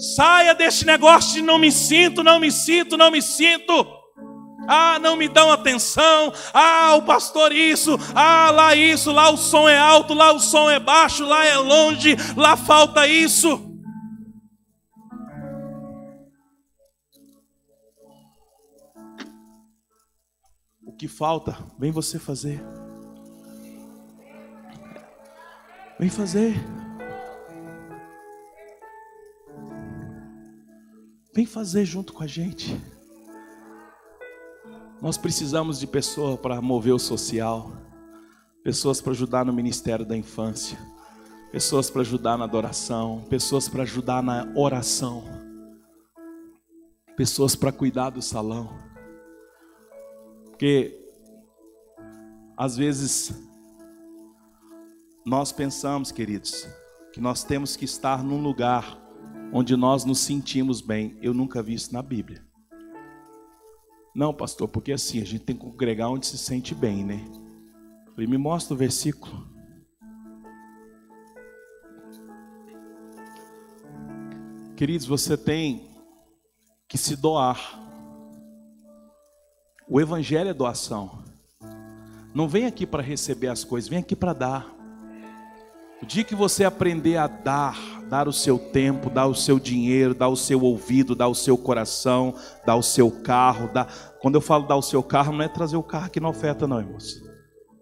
Saia deste negócio de não me sinto, não me sinto, não me sinto. Ah, não me dão atenção. Ah, o pastor isso. Ah, lá isso. Lá o som é alto. Lá o som é baixo. Lá é longe. Lá falta isso. O que falta, vem você fazer. Vem fazer. Vem fazer junto com a gente. Nós precisamos de pessoas para mover o social, pessoas para ajudar no ministério da infância, pessoas para ajudar na adoração, pessoas para ajudar na oração, pessoas para cuidar do salão. Porque às vezes nós pensamos, queridos, que nós temos que estar num lugar onde nós nos sentimos bem. Eu nunca vi isso na Bíblia. Não, pastor, porque assim, a gente tem que congregar onde se sente bem, né? falei, me mostra o versículo. Queridos, você tem que se doar. O evangelho é doação. Não vem aqui para receber as coisas, vem aqui para dar. O dia que você aprender a dar, dar o seu tempo, dar o seu dinheiro, dar o seu ouvido, dar o seu coração, dar o seu carro, dar... quando eu falo dar o seu carro, não é trazer o carro aqui na oferta, não, irmãos.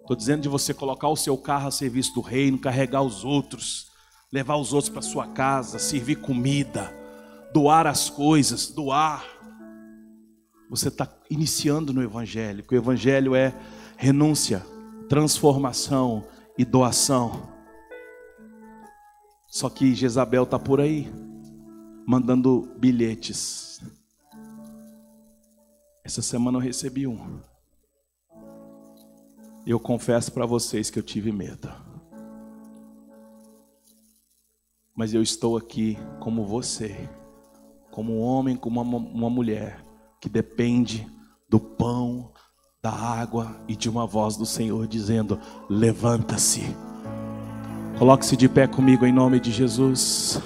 Estou dizendo de você colocar o seu carro a serviço do reino, carregar os outros, levar os outros para sua casa, servir comida, doar as coisas, doar. Você está iniciando no Evangelho, porque o Evangelho é renúncia, transformação e doação. Só que Jezabel está por aí, mandando bilhetes. Essa semana eu recebi um. Eu confesso para vocês que eu tive medo. Mas eu estou aqui como você, como um homem, como uma, uma mulher que depende do pão, da água e de uma voz do Senhor dizendo: levanta-se Coloque-se de pé comigo em nome de Jesus.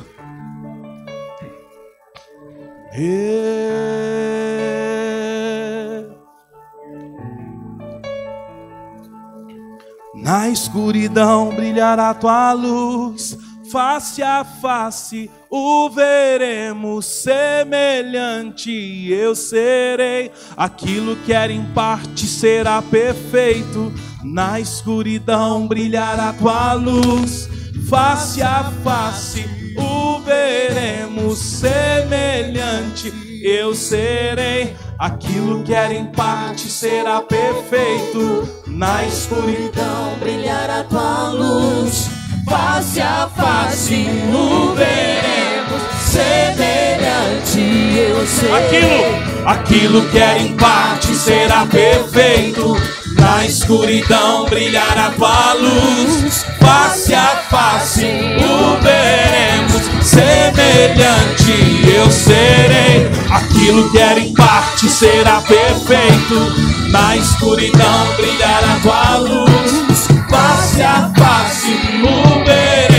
Na escuridão brilhará tua luz, face a face o veremos semelhante. Eu serei aquilo que era em parte será perfeito na escuridão brilhará tua luz, face a face o veremos semelhante. Eu serei aquilo que era em parte será perfeito. Na escuridão brilhará tua luz, face a face o veremos semelhante. Eu serei aquilo, aquilo que era em parte será perfeito na escuridão brilhará tua luz, face a face o veremos, semelhante eu serei. Aquilo que era em parte será perfeito, na escuridão brilhará tua luz, face a face o veremos.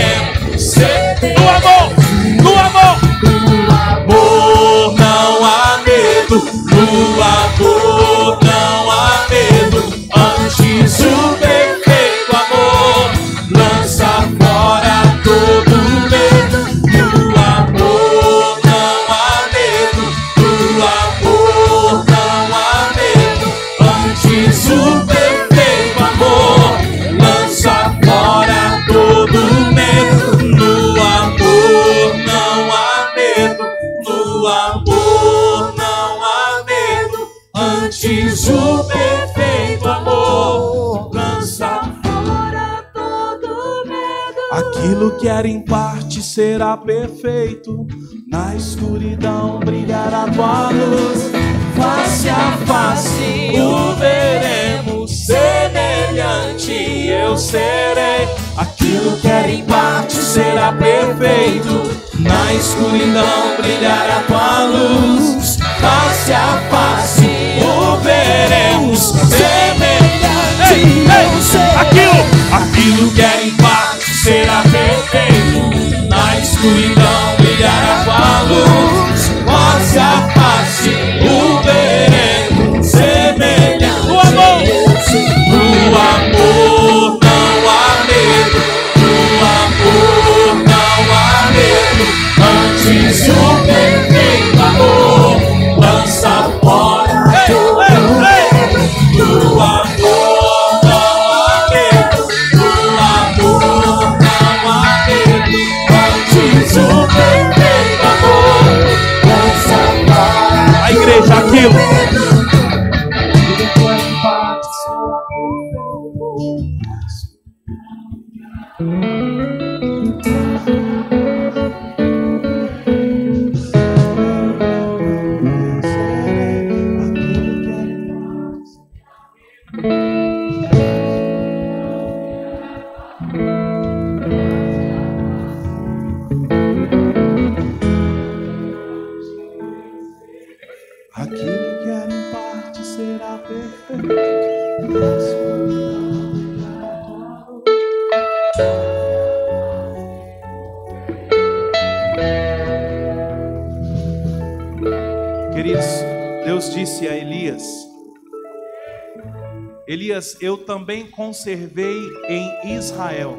No amor, no amor, no amor não há medo, no amor Aquilo que era em parte será perfeito. Na escuridão brilhará tua luz. Face a face o veremos semelhante. Eu serei. Aquilo que era em parte será perfeito. Na escuridão brilhará tua luz. Face a face o veremos semelhante. Ei, ei, aquilo, aquilo Tua luz. Face a face o veremos semelhante. No amor, no amor não há medo. No amor não há medo. Antes o seja aquilo. Eu também conservei em Israel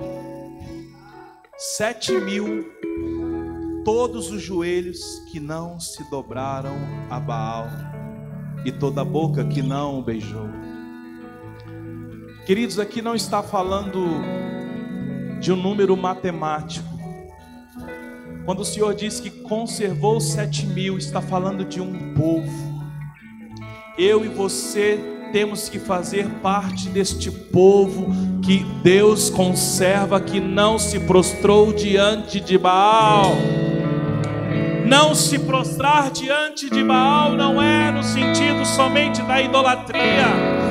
sete mil todos os joelhos que não se dobraram a Baal e toda a boca que não o beijou. Queridos, aqui não está falando de um número matemático. Quando o Senhor diz que conservou sete mil, está falando de um povo. Eu e você temos que fazer parte deste povo que Deus conserva, que não se prostrou diante de Baal. Não se prostrar diante de Baal não é no sentido somente da idolatria,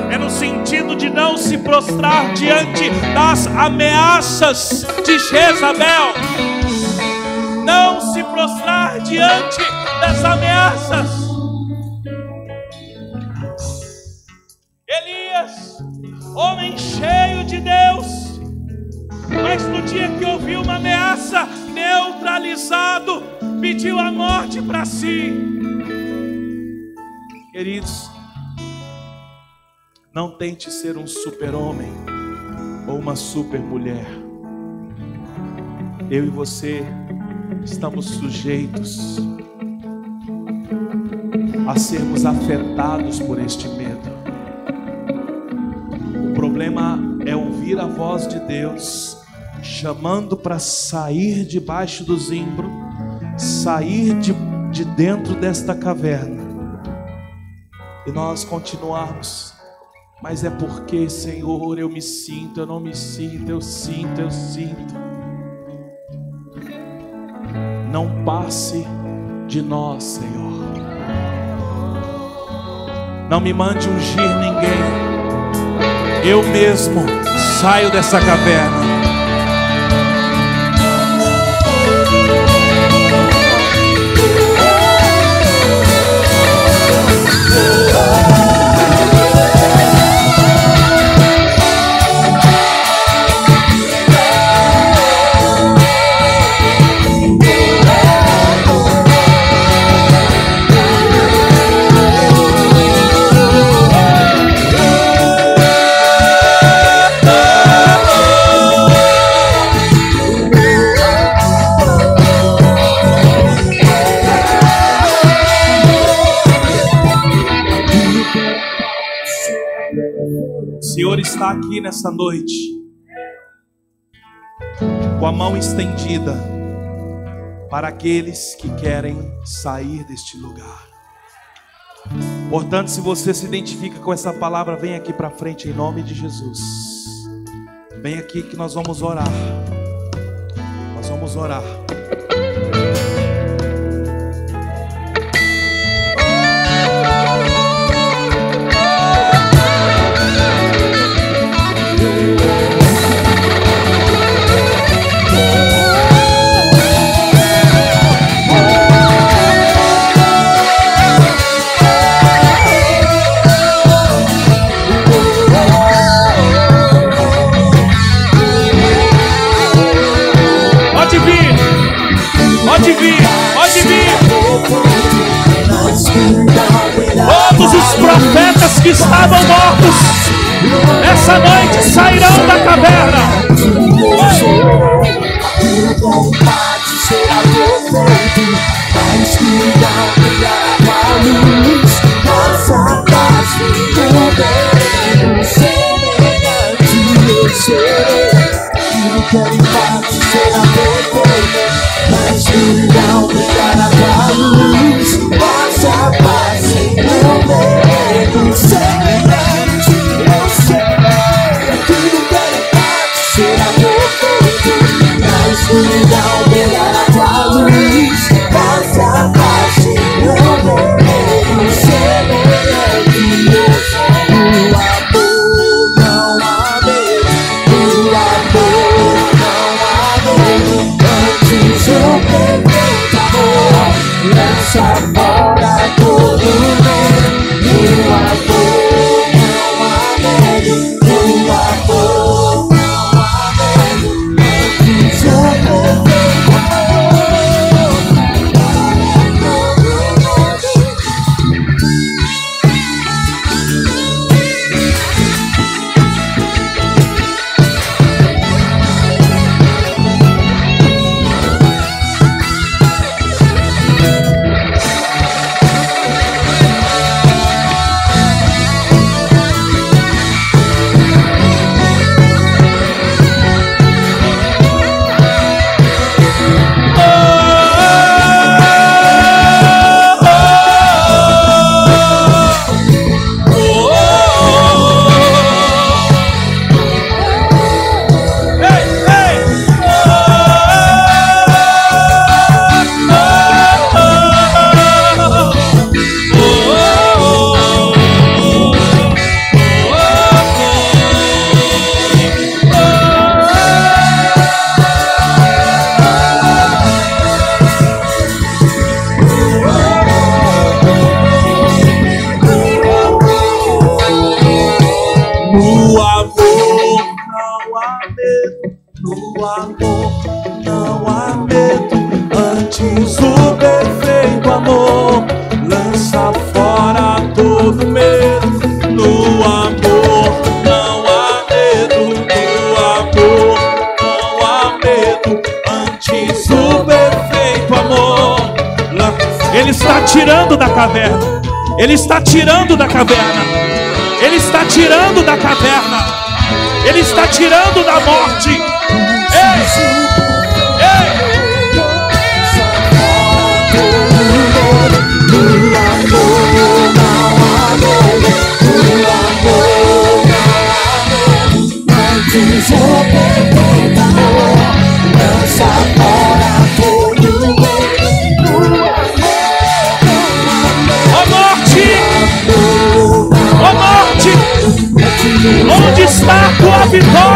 é no sentido de não se prostrar diante das ameaças de Jezabel. Não se prostrar diante das ameaças. Homem cheio de Deus, mas no dia que ouviu uma ameaça, neutralizado, pediu a morte para si. Queridos, não tente ser um super-homem ou uma super-mulher. Eu e você estamos sujeitos a sermos afetados por este medo. Problema é ouvir a voz de Deus chamando para sair debaixo do zimbro sair de, de dentro desta caverna e nós continuarmos. Mas é porque, Senhor, eu me sinto, eu não me sinto, eu sinto, eu sinto. Não passe de nós, Senhor. Não me mande ungir ninguém. Eu mesmo saio dessa caverna. está aqui nessa noite, com a mão estendida para aqueles que querem sair deste lugar. Portanto, se você se identifica com essa palavra, vem aqui para frente em nome de Jesus. Vem aqui que nós vamos orar. Nós vamos orar. Ele está tirando da caverna. Ele está tirando da caverna. Ele está tirando da morte. Ei! Está a vitória?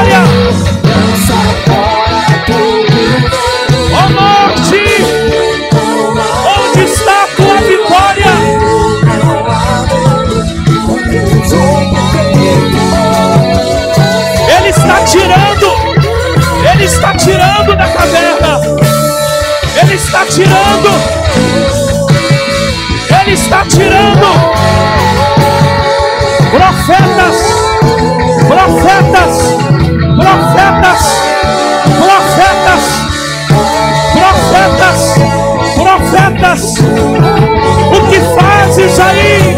O que fazes aí?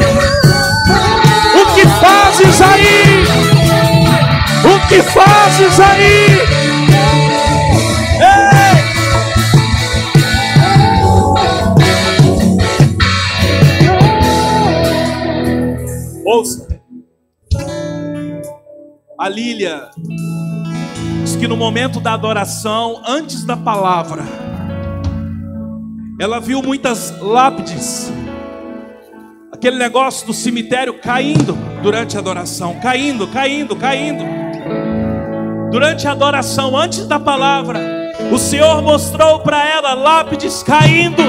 O que fazes aí? O que fazes aí? Ouça. A Lília diz que no momento da adoração, antes da palavra, ela viu muitas lápides, aquele negócio do cemitério caindo durante a adoração, caindo, caindo, caindo. Durante a adoração, antes da palavra, o Senhor mostrou para ela lápides caindo.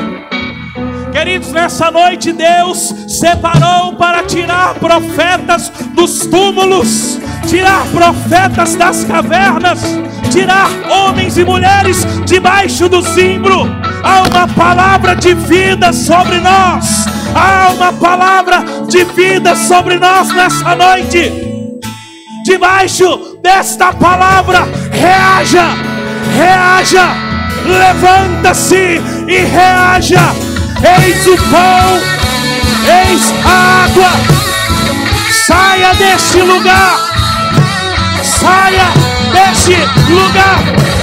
Queridos, nessa noite Deus separou para tirar profetas dos túmulos tirar profetas das cavernas, tirar homens e mulheres debaixo do zimbro. Há uma palavra de vida sobre nós. Há uma palavra de vida sobre nós nessa noite. Debaixo desta palavra, reaja, reaja, levanta-se e reaja. Eis o pão, eis a água. Saia deste lugar saia deste lugar.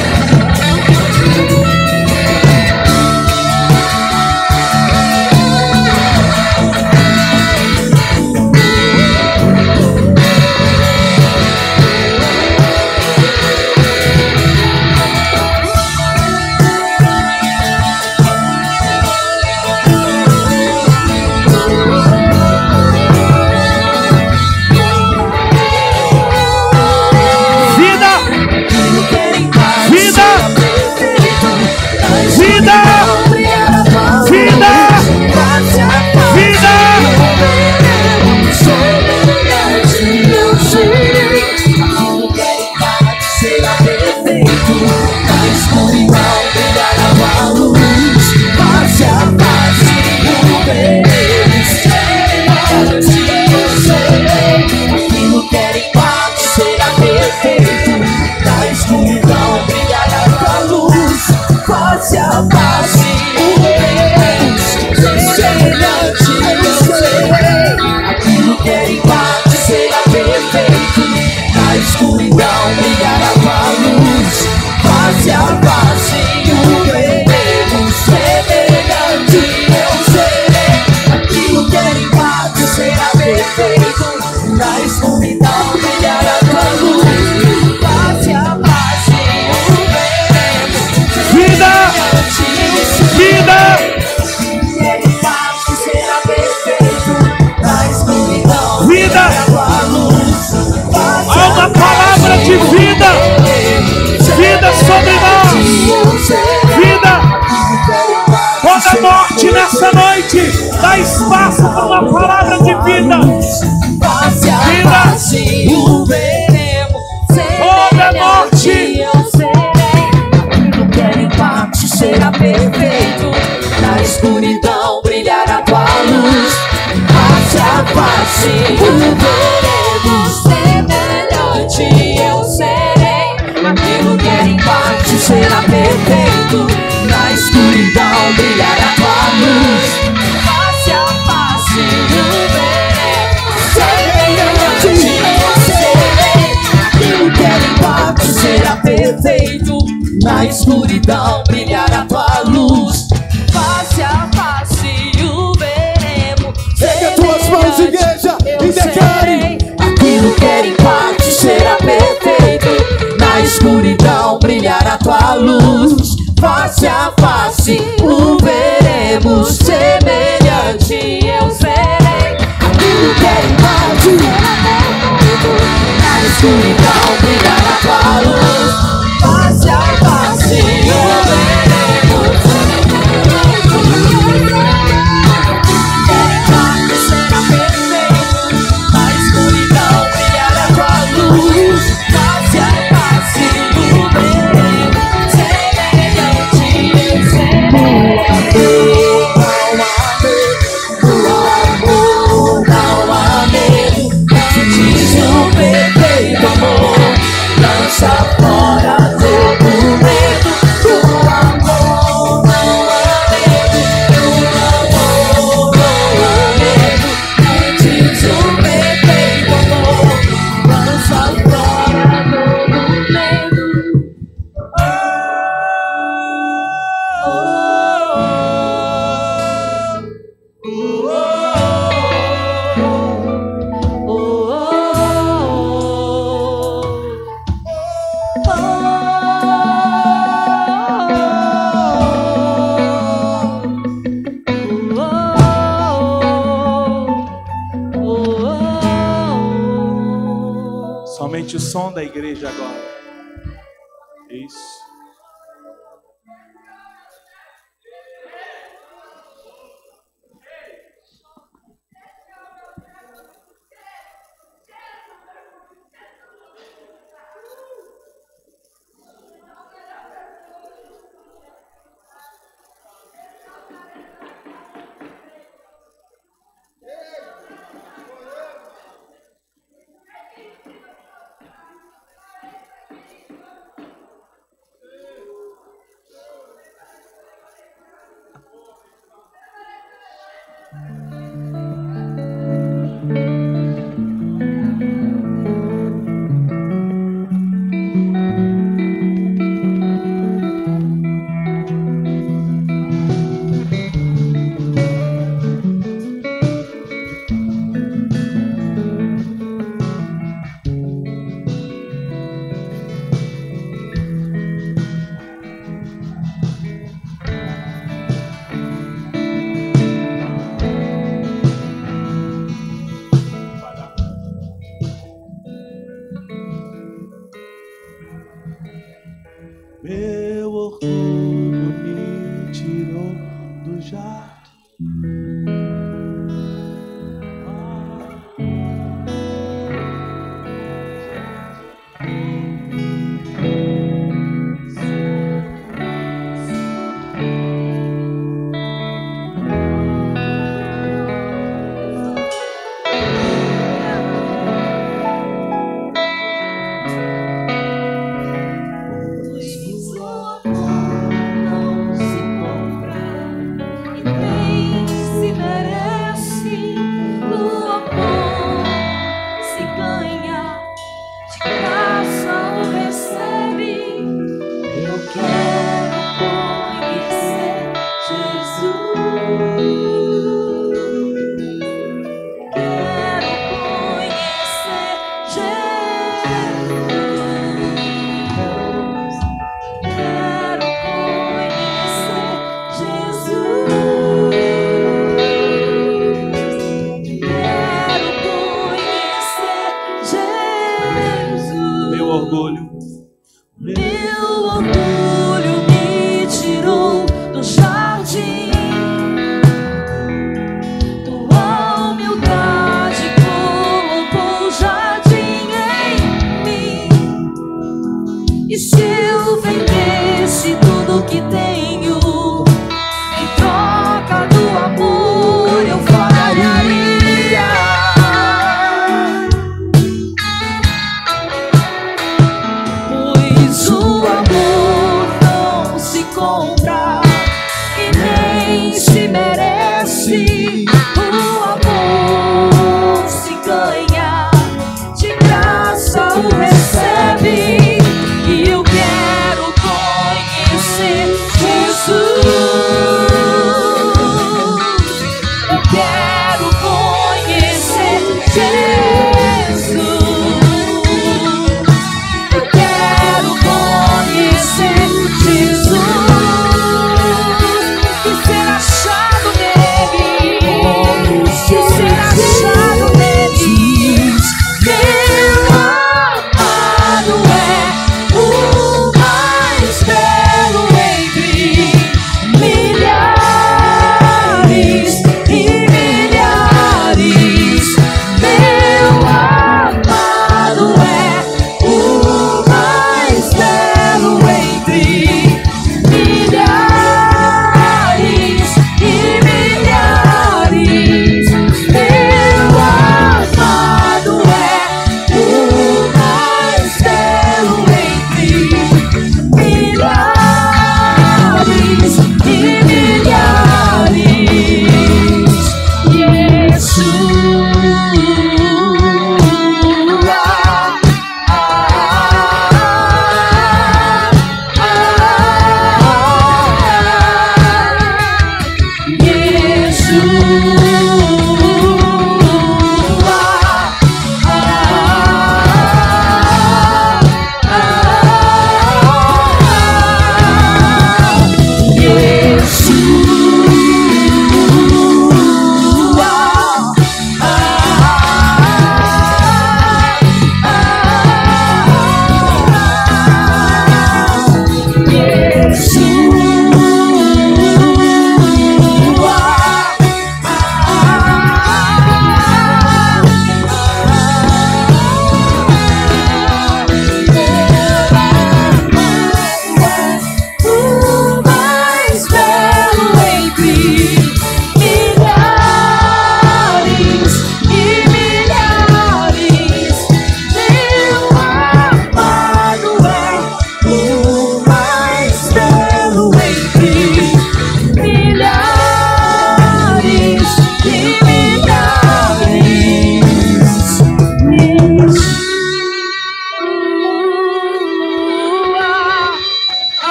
Nessa noite. Dá espaço para uma palavra de vida. Vida. Toda a morte. Quero empate será perfeito. Na escuridão brilhar a tua luz. Face a face o veremos. Semelhante eu serei. Aquilo que era empate será perfeito. na escuridão brilhará tua luz. Face a face o veremos. Pega tuas mãos, igreja, e declare. Aquilo que era em parte será perfeito. Na escuridão brilhará tua luz. Face a face o veremos semelhante.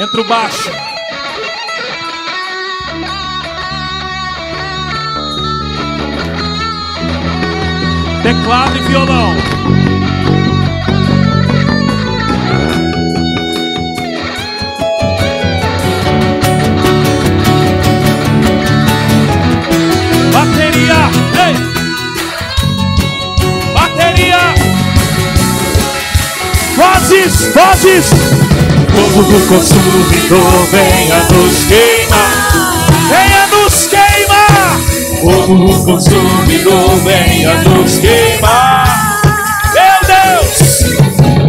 Entra o baixo. Teclado e violão. Bateria, ei! Bateria! Vozes, vozes! Fogo consumidor, venha nos queimar! Venha nos queimar! Fogo consumidor, venha nos queimar! Meu Deus!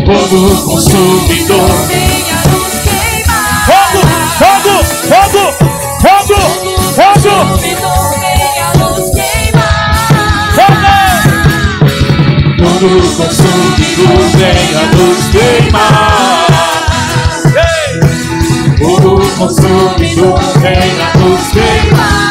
Fogo consumidor, Venha nos queimar. fogo, fogo, fogo, fogo, fogo, Consumidor, venha nos queimar. fogo! Fogo consumidor, venha nos queimar! Fogo consumidor, venha nos queimar!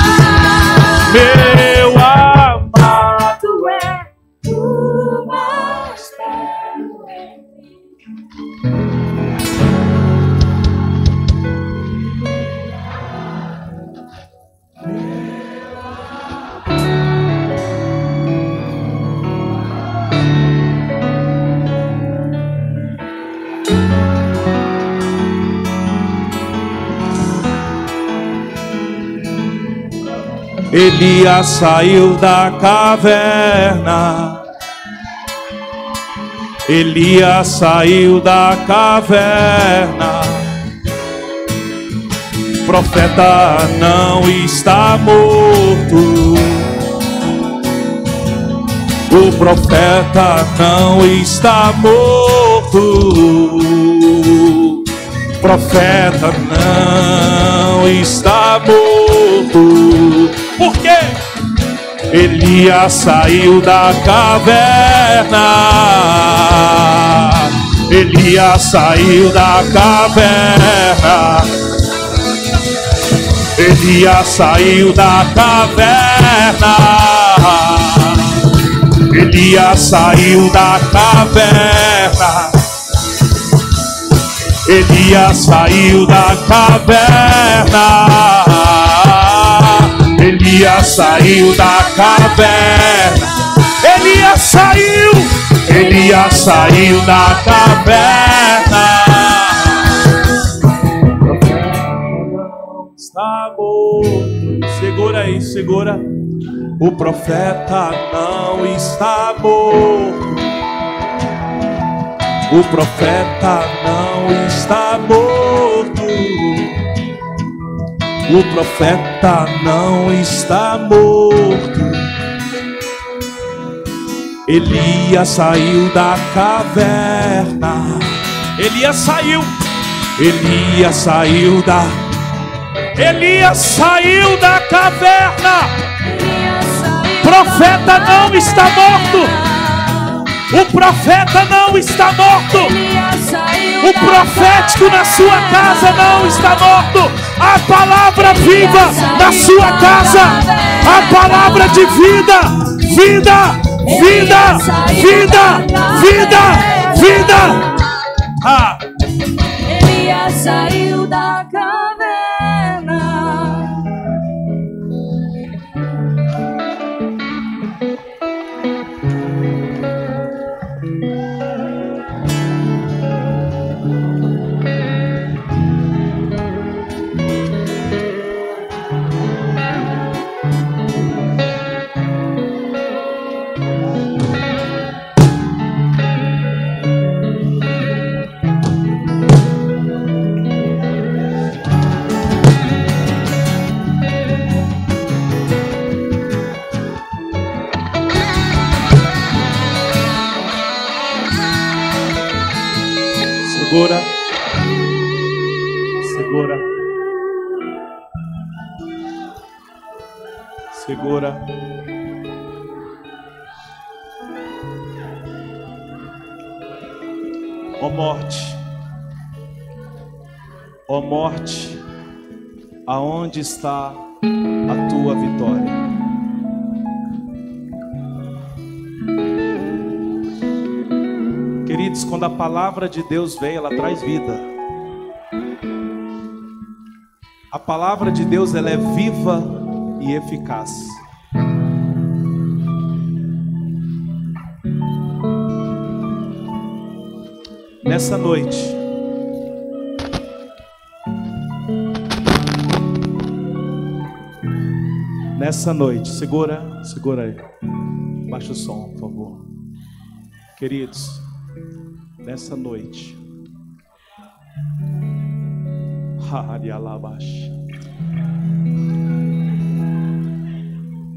Elias saiu da caverna. Elias saiu da caverna. Profeta não está morto. O profeta não está morto. Profeta não está morto. Elias saiu da caverna. Elias saiu da caverna. Elias saiu da caverna. Elias saiu da caverna. Elias saiu da caverna. Elias saiu da caverna. Elias saiu. Elias saiu da caverna. Está morto. Segura aí, segura. O profeta não está morto. O profeta não está morto. O profeta não está morto. Elias saiu da caverna. Elias saiu. Elias saiu da Elias saiu da caverna. Profeta não está morto. O profeta não está morto. O profético na sua casa não está morto. A palavra viva na sua casa. A palavra de vida, vida, vida, vida, vida, vida. Ah. Elias saiu da caverna. Segura. Segura. Segura. Ó morte. Ó morte, aonde está a tua vitória? Quando a palavra de Deus vem, ela traz vida. A palavra de Deus ela é viva e eficaz. Nessa noite, nessa noite, segura, segura aí. Baixa o som, por favor. Queridos, nessa noite.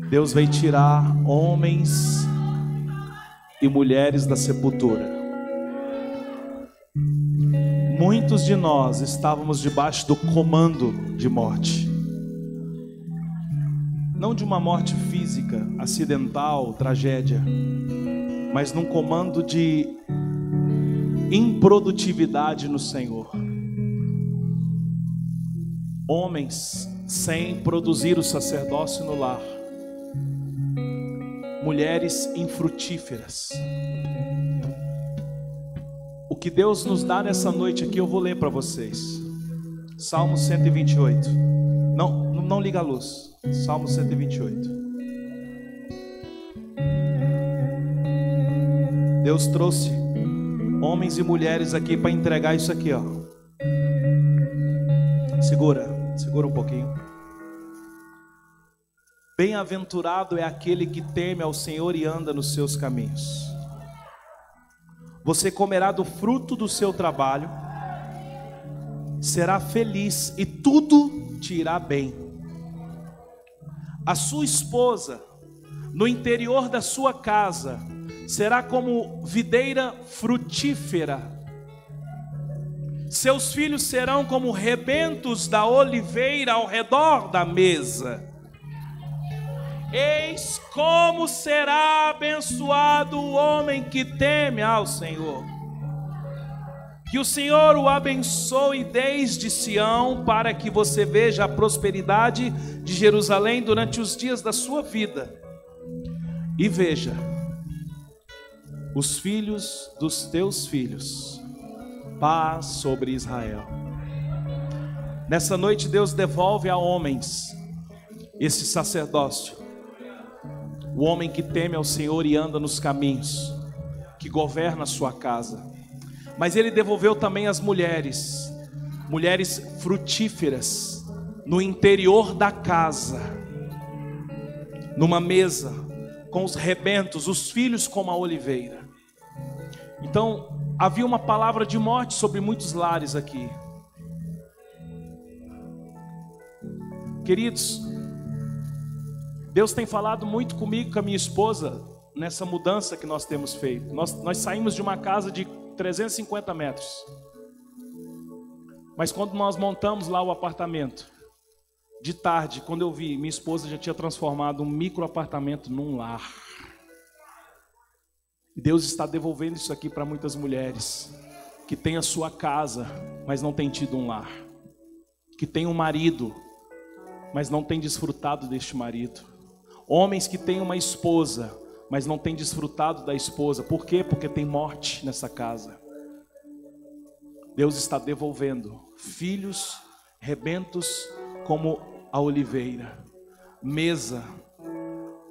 Deus vai tirar homens e mulheres da sepultura. Muitos de nós estávamos debaixo do comando de morte. Não de uma morte física, acidental, tragédia, mas num comando de improdutividade no Senhor. Homens sem produzir o sacerdócio no lar. Mulheres infrutíferas. O que Deus nos dá nessa noite aqui, eu vou ler para vocês. Salmo 128. Não, não liga a luz. Salmo 128. Deus trouxe homens e mulheres aqui para entregar isso aqui, ó. Segura, segura um pouquinho. Bem-aventurado é aquele que teme ao Senhor e anda nos seus caminhos. Você comerá do fruto do seu trabalho, será feliz e tudo te irá bem. A sua esposa, no interior da sua casa, será como videira frutífera. Seus filhos serão como rebentos da oliveira ao redor da mesa. Eis como será abençoado o homem que teme ao Senhor. Que o Senhor o abençoe desde Sião, para que você veja a prosperidade de Jerusalém durante os dias da sua vida. E veja, os filhos dos teus filhos. Paz sobre Israel. Nessa noite, Deus devolve a homens esse sacerdócio. O homem que teme ao Senhor e anda nos caminhos, que governa a sua casa. Mas Ele devolveu também as mulheres, mulheres frutíferas, no interior da casa, numa mesa, com os rebentos, os filhos como a oliveira. Então, havia uma palavra de morte sobre muitos lares aqui. Queridos, Deus tem falado muito comigo, com a minha esposa, nessa mudança que nós temos feito. Nós, nós saímos de uma casa de 350 metros. Mas quando nós montamos lá o apartamento, de tarde, quando eu vi, minha esposa já tinha transformado um micro apartamento num lar. E Deus está devolvendo isso aqui para muitas mulheres que têm a sua casa, mas não têm tido um lar. Que têm um marido, mas não têm desfrutado deste marido. Homens que têm uma esposa, mas não têm desfrutado da esposa. Por quê? Porque tem morte nessa casa. Deus está devolvendo filhos rebentos como a oliveira, mesa,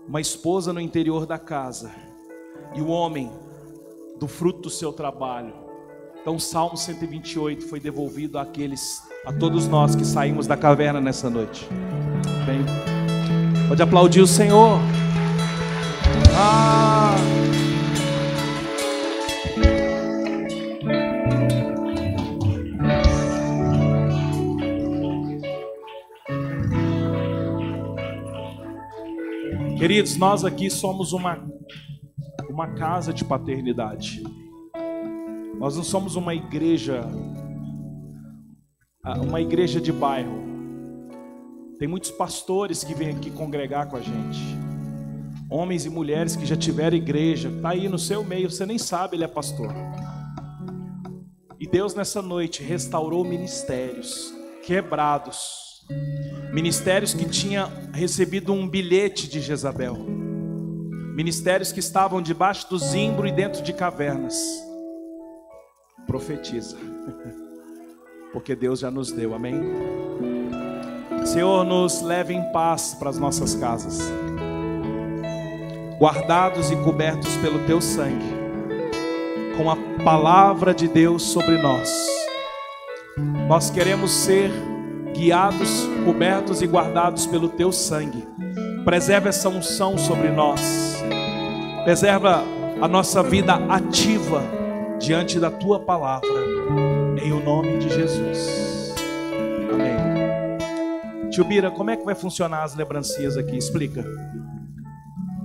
uma esposa no interior da casa e o homem do fruto do seu trabalho. Então, Salmo 128 foi devolvido àqueles, a todos nós que saímos da caverna nessa noite. Bem, pode aplaudir o Senhor. Ah. Queridos, nós aqui somos uma, uma casa de paternidade. Nós não somos uma igreja, ah, uma igreja de bairro. Tem muitos pastores que vêm aqui congregar com a gente. Homens e mulheres que já tiveram igreja, está aí no seu meio, você nem sabe, ele é pastor. E Deus nessa noite restaurou ministérios quebrados Ministérios que tinham recebido um bilhete de Jezabel. Ministérios que estavam debaixo do zimbro e dentro de cavernas. Profetiza. <laughs> Porque Deus já nos deu, amém? Senhor, nos leve em paz para as nossas casas. Guardados e cobertos pelo teu sangue. Com a palavra de Deus sobre nós. Nós queremos ser guiados, cobertos e guardados pelo teu sangue. Preserva essa unção sobre nós. Preserva a nossa vida ativa diante da tua palavra. Em o nome de Jesus. Amém. Tio Bira, como é que vai funcionar as lembrancinhas aqui? Explica.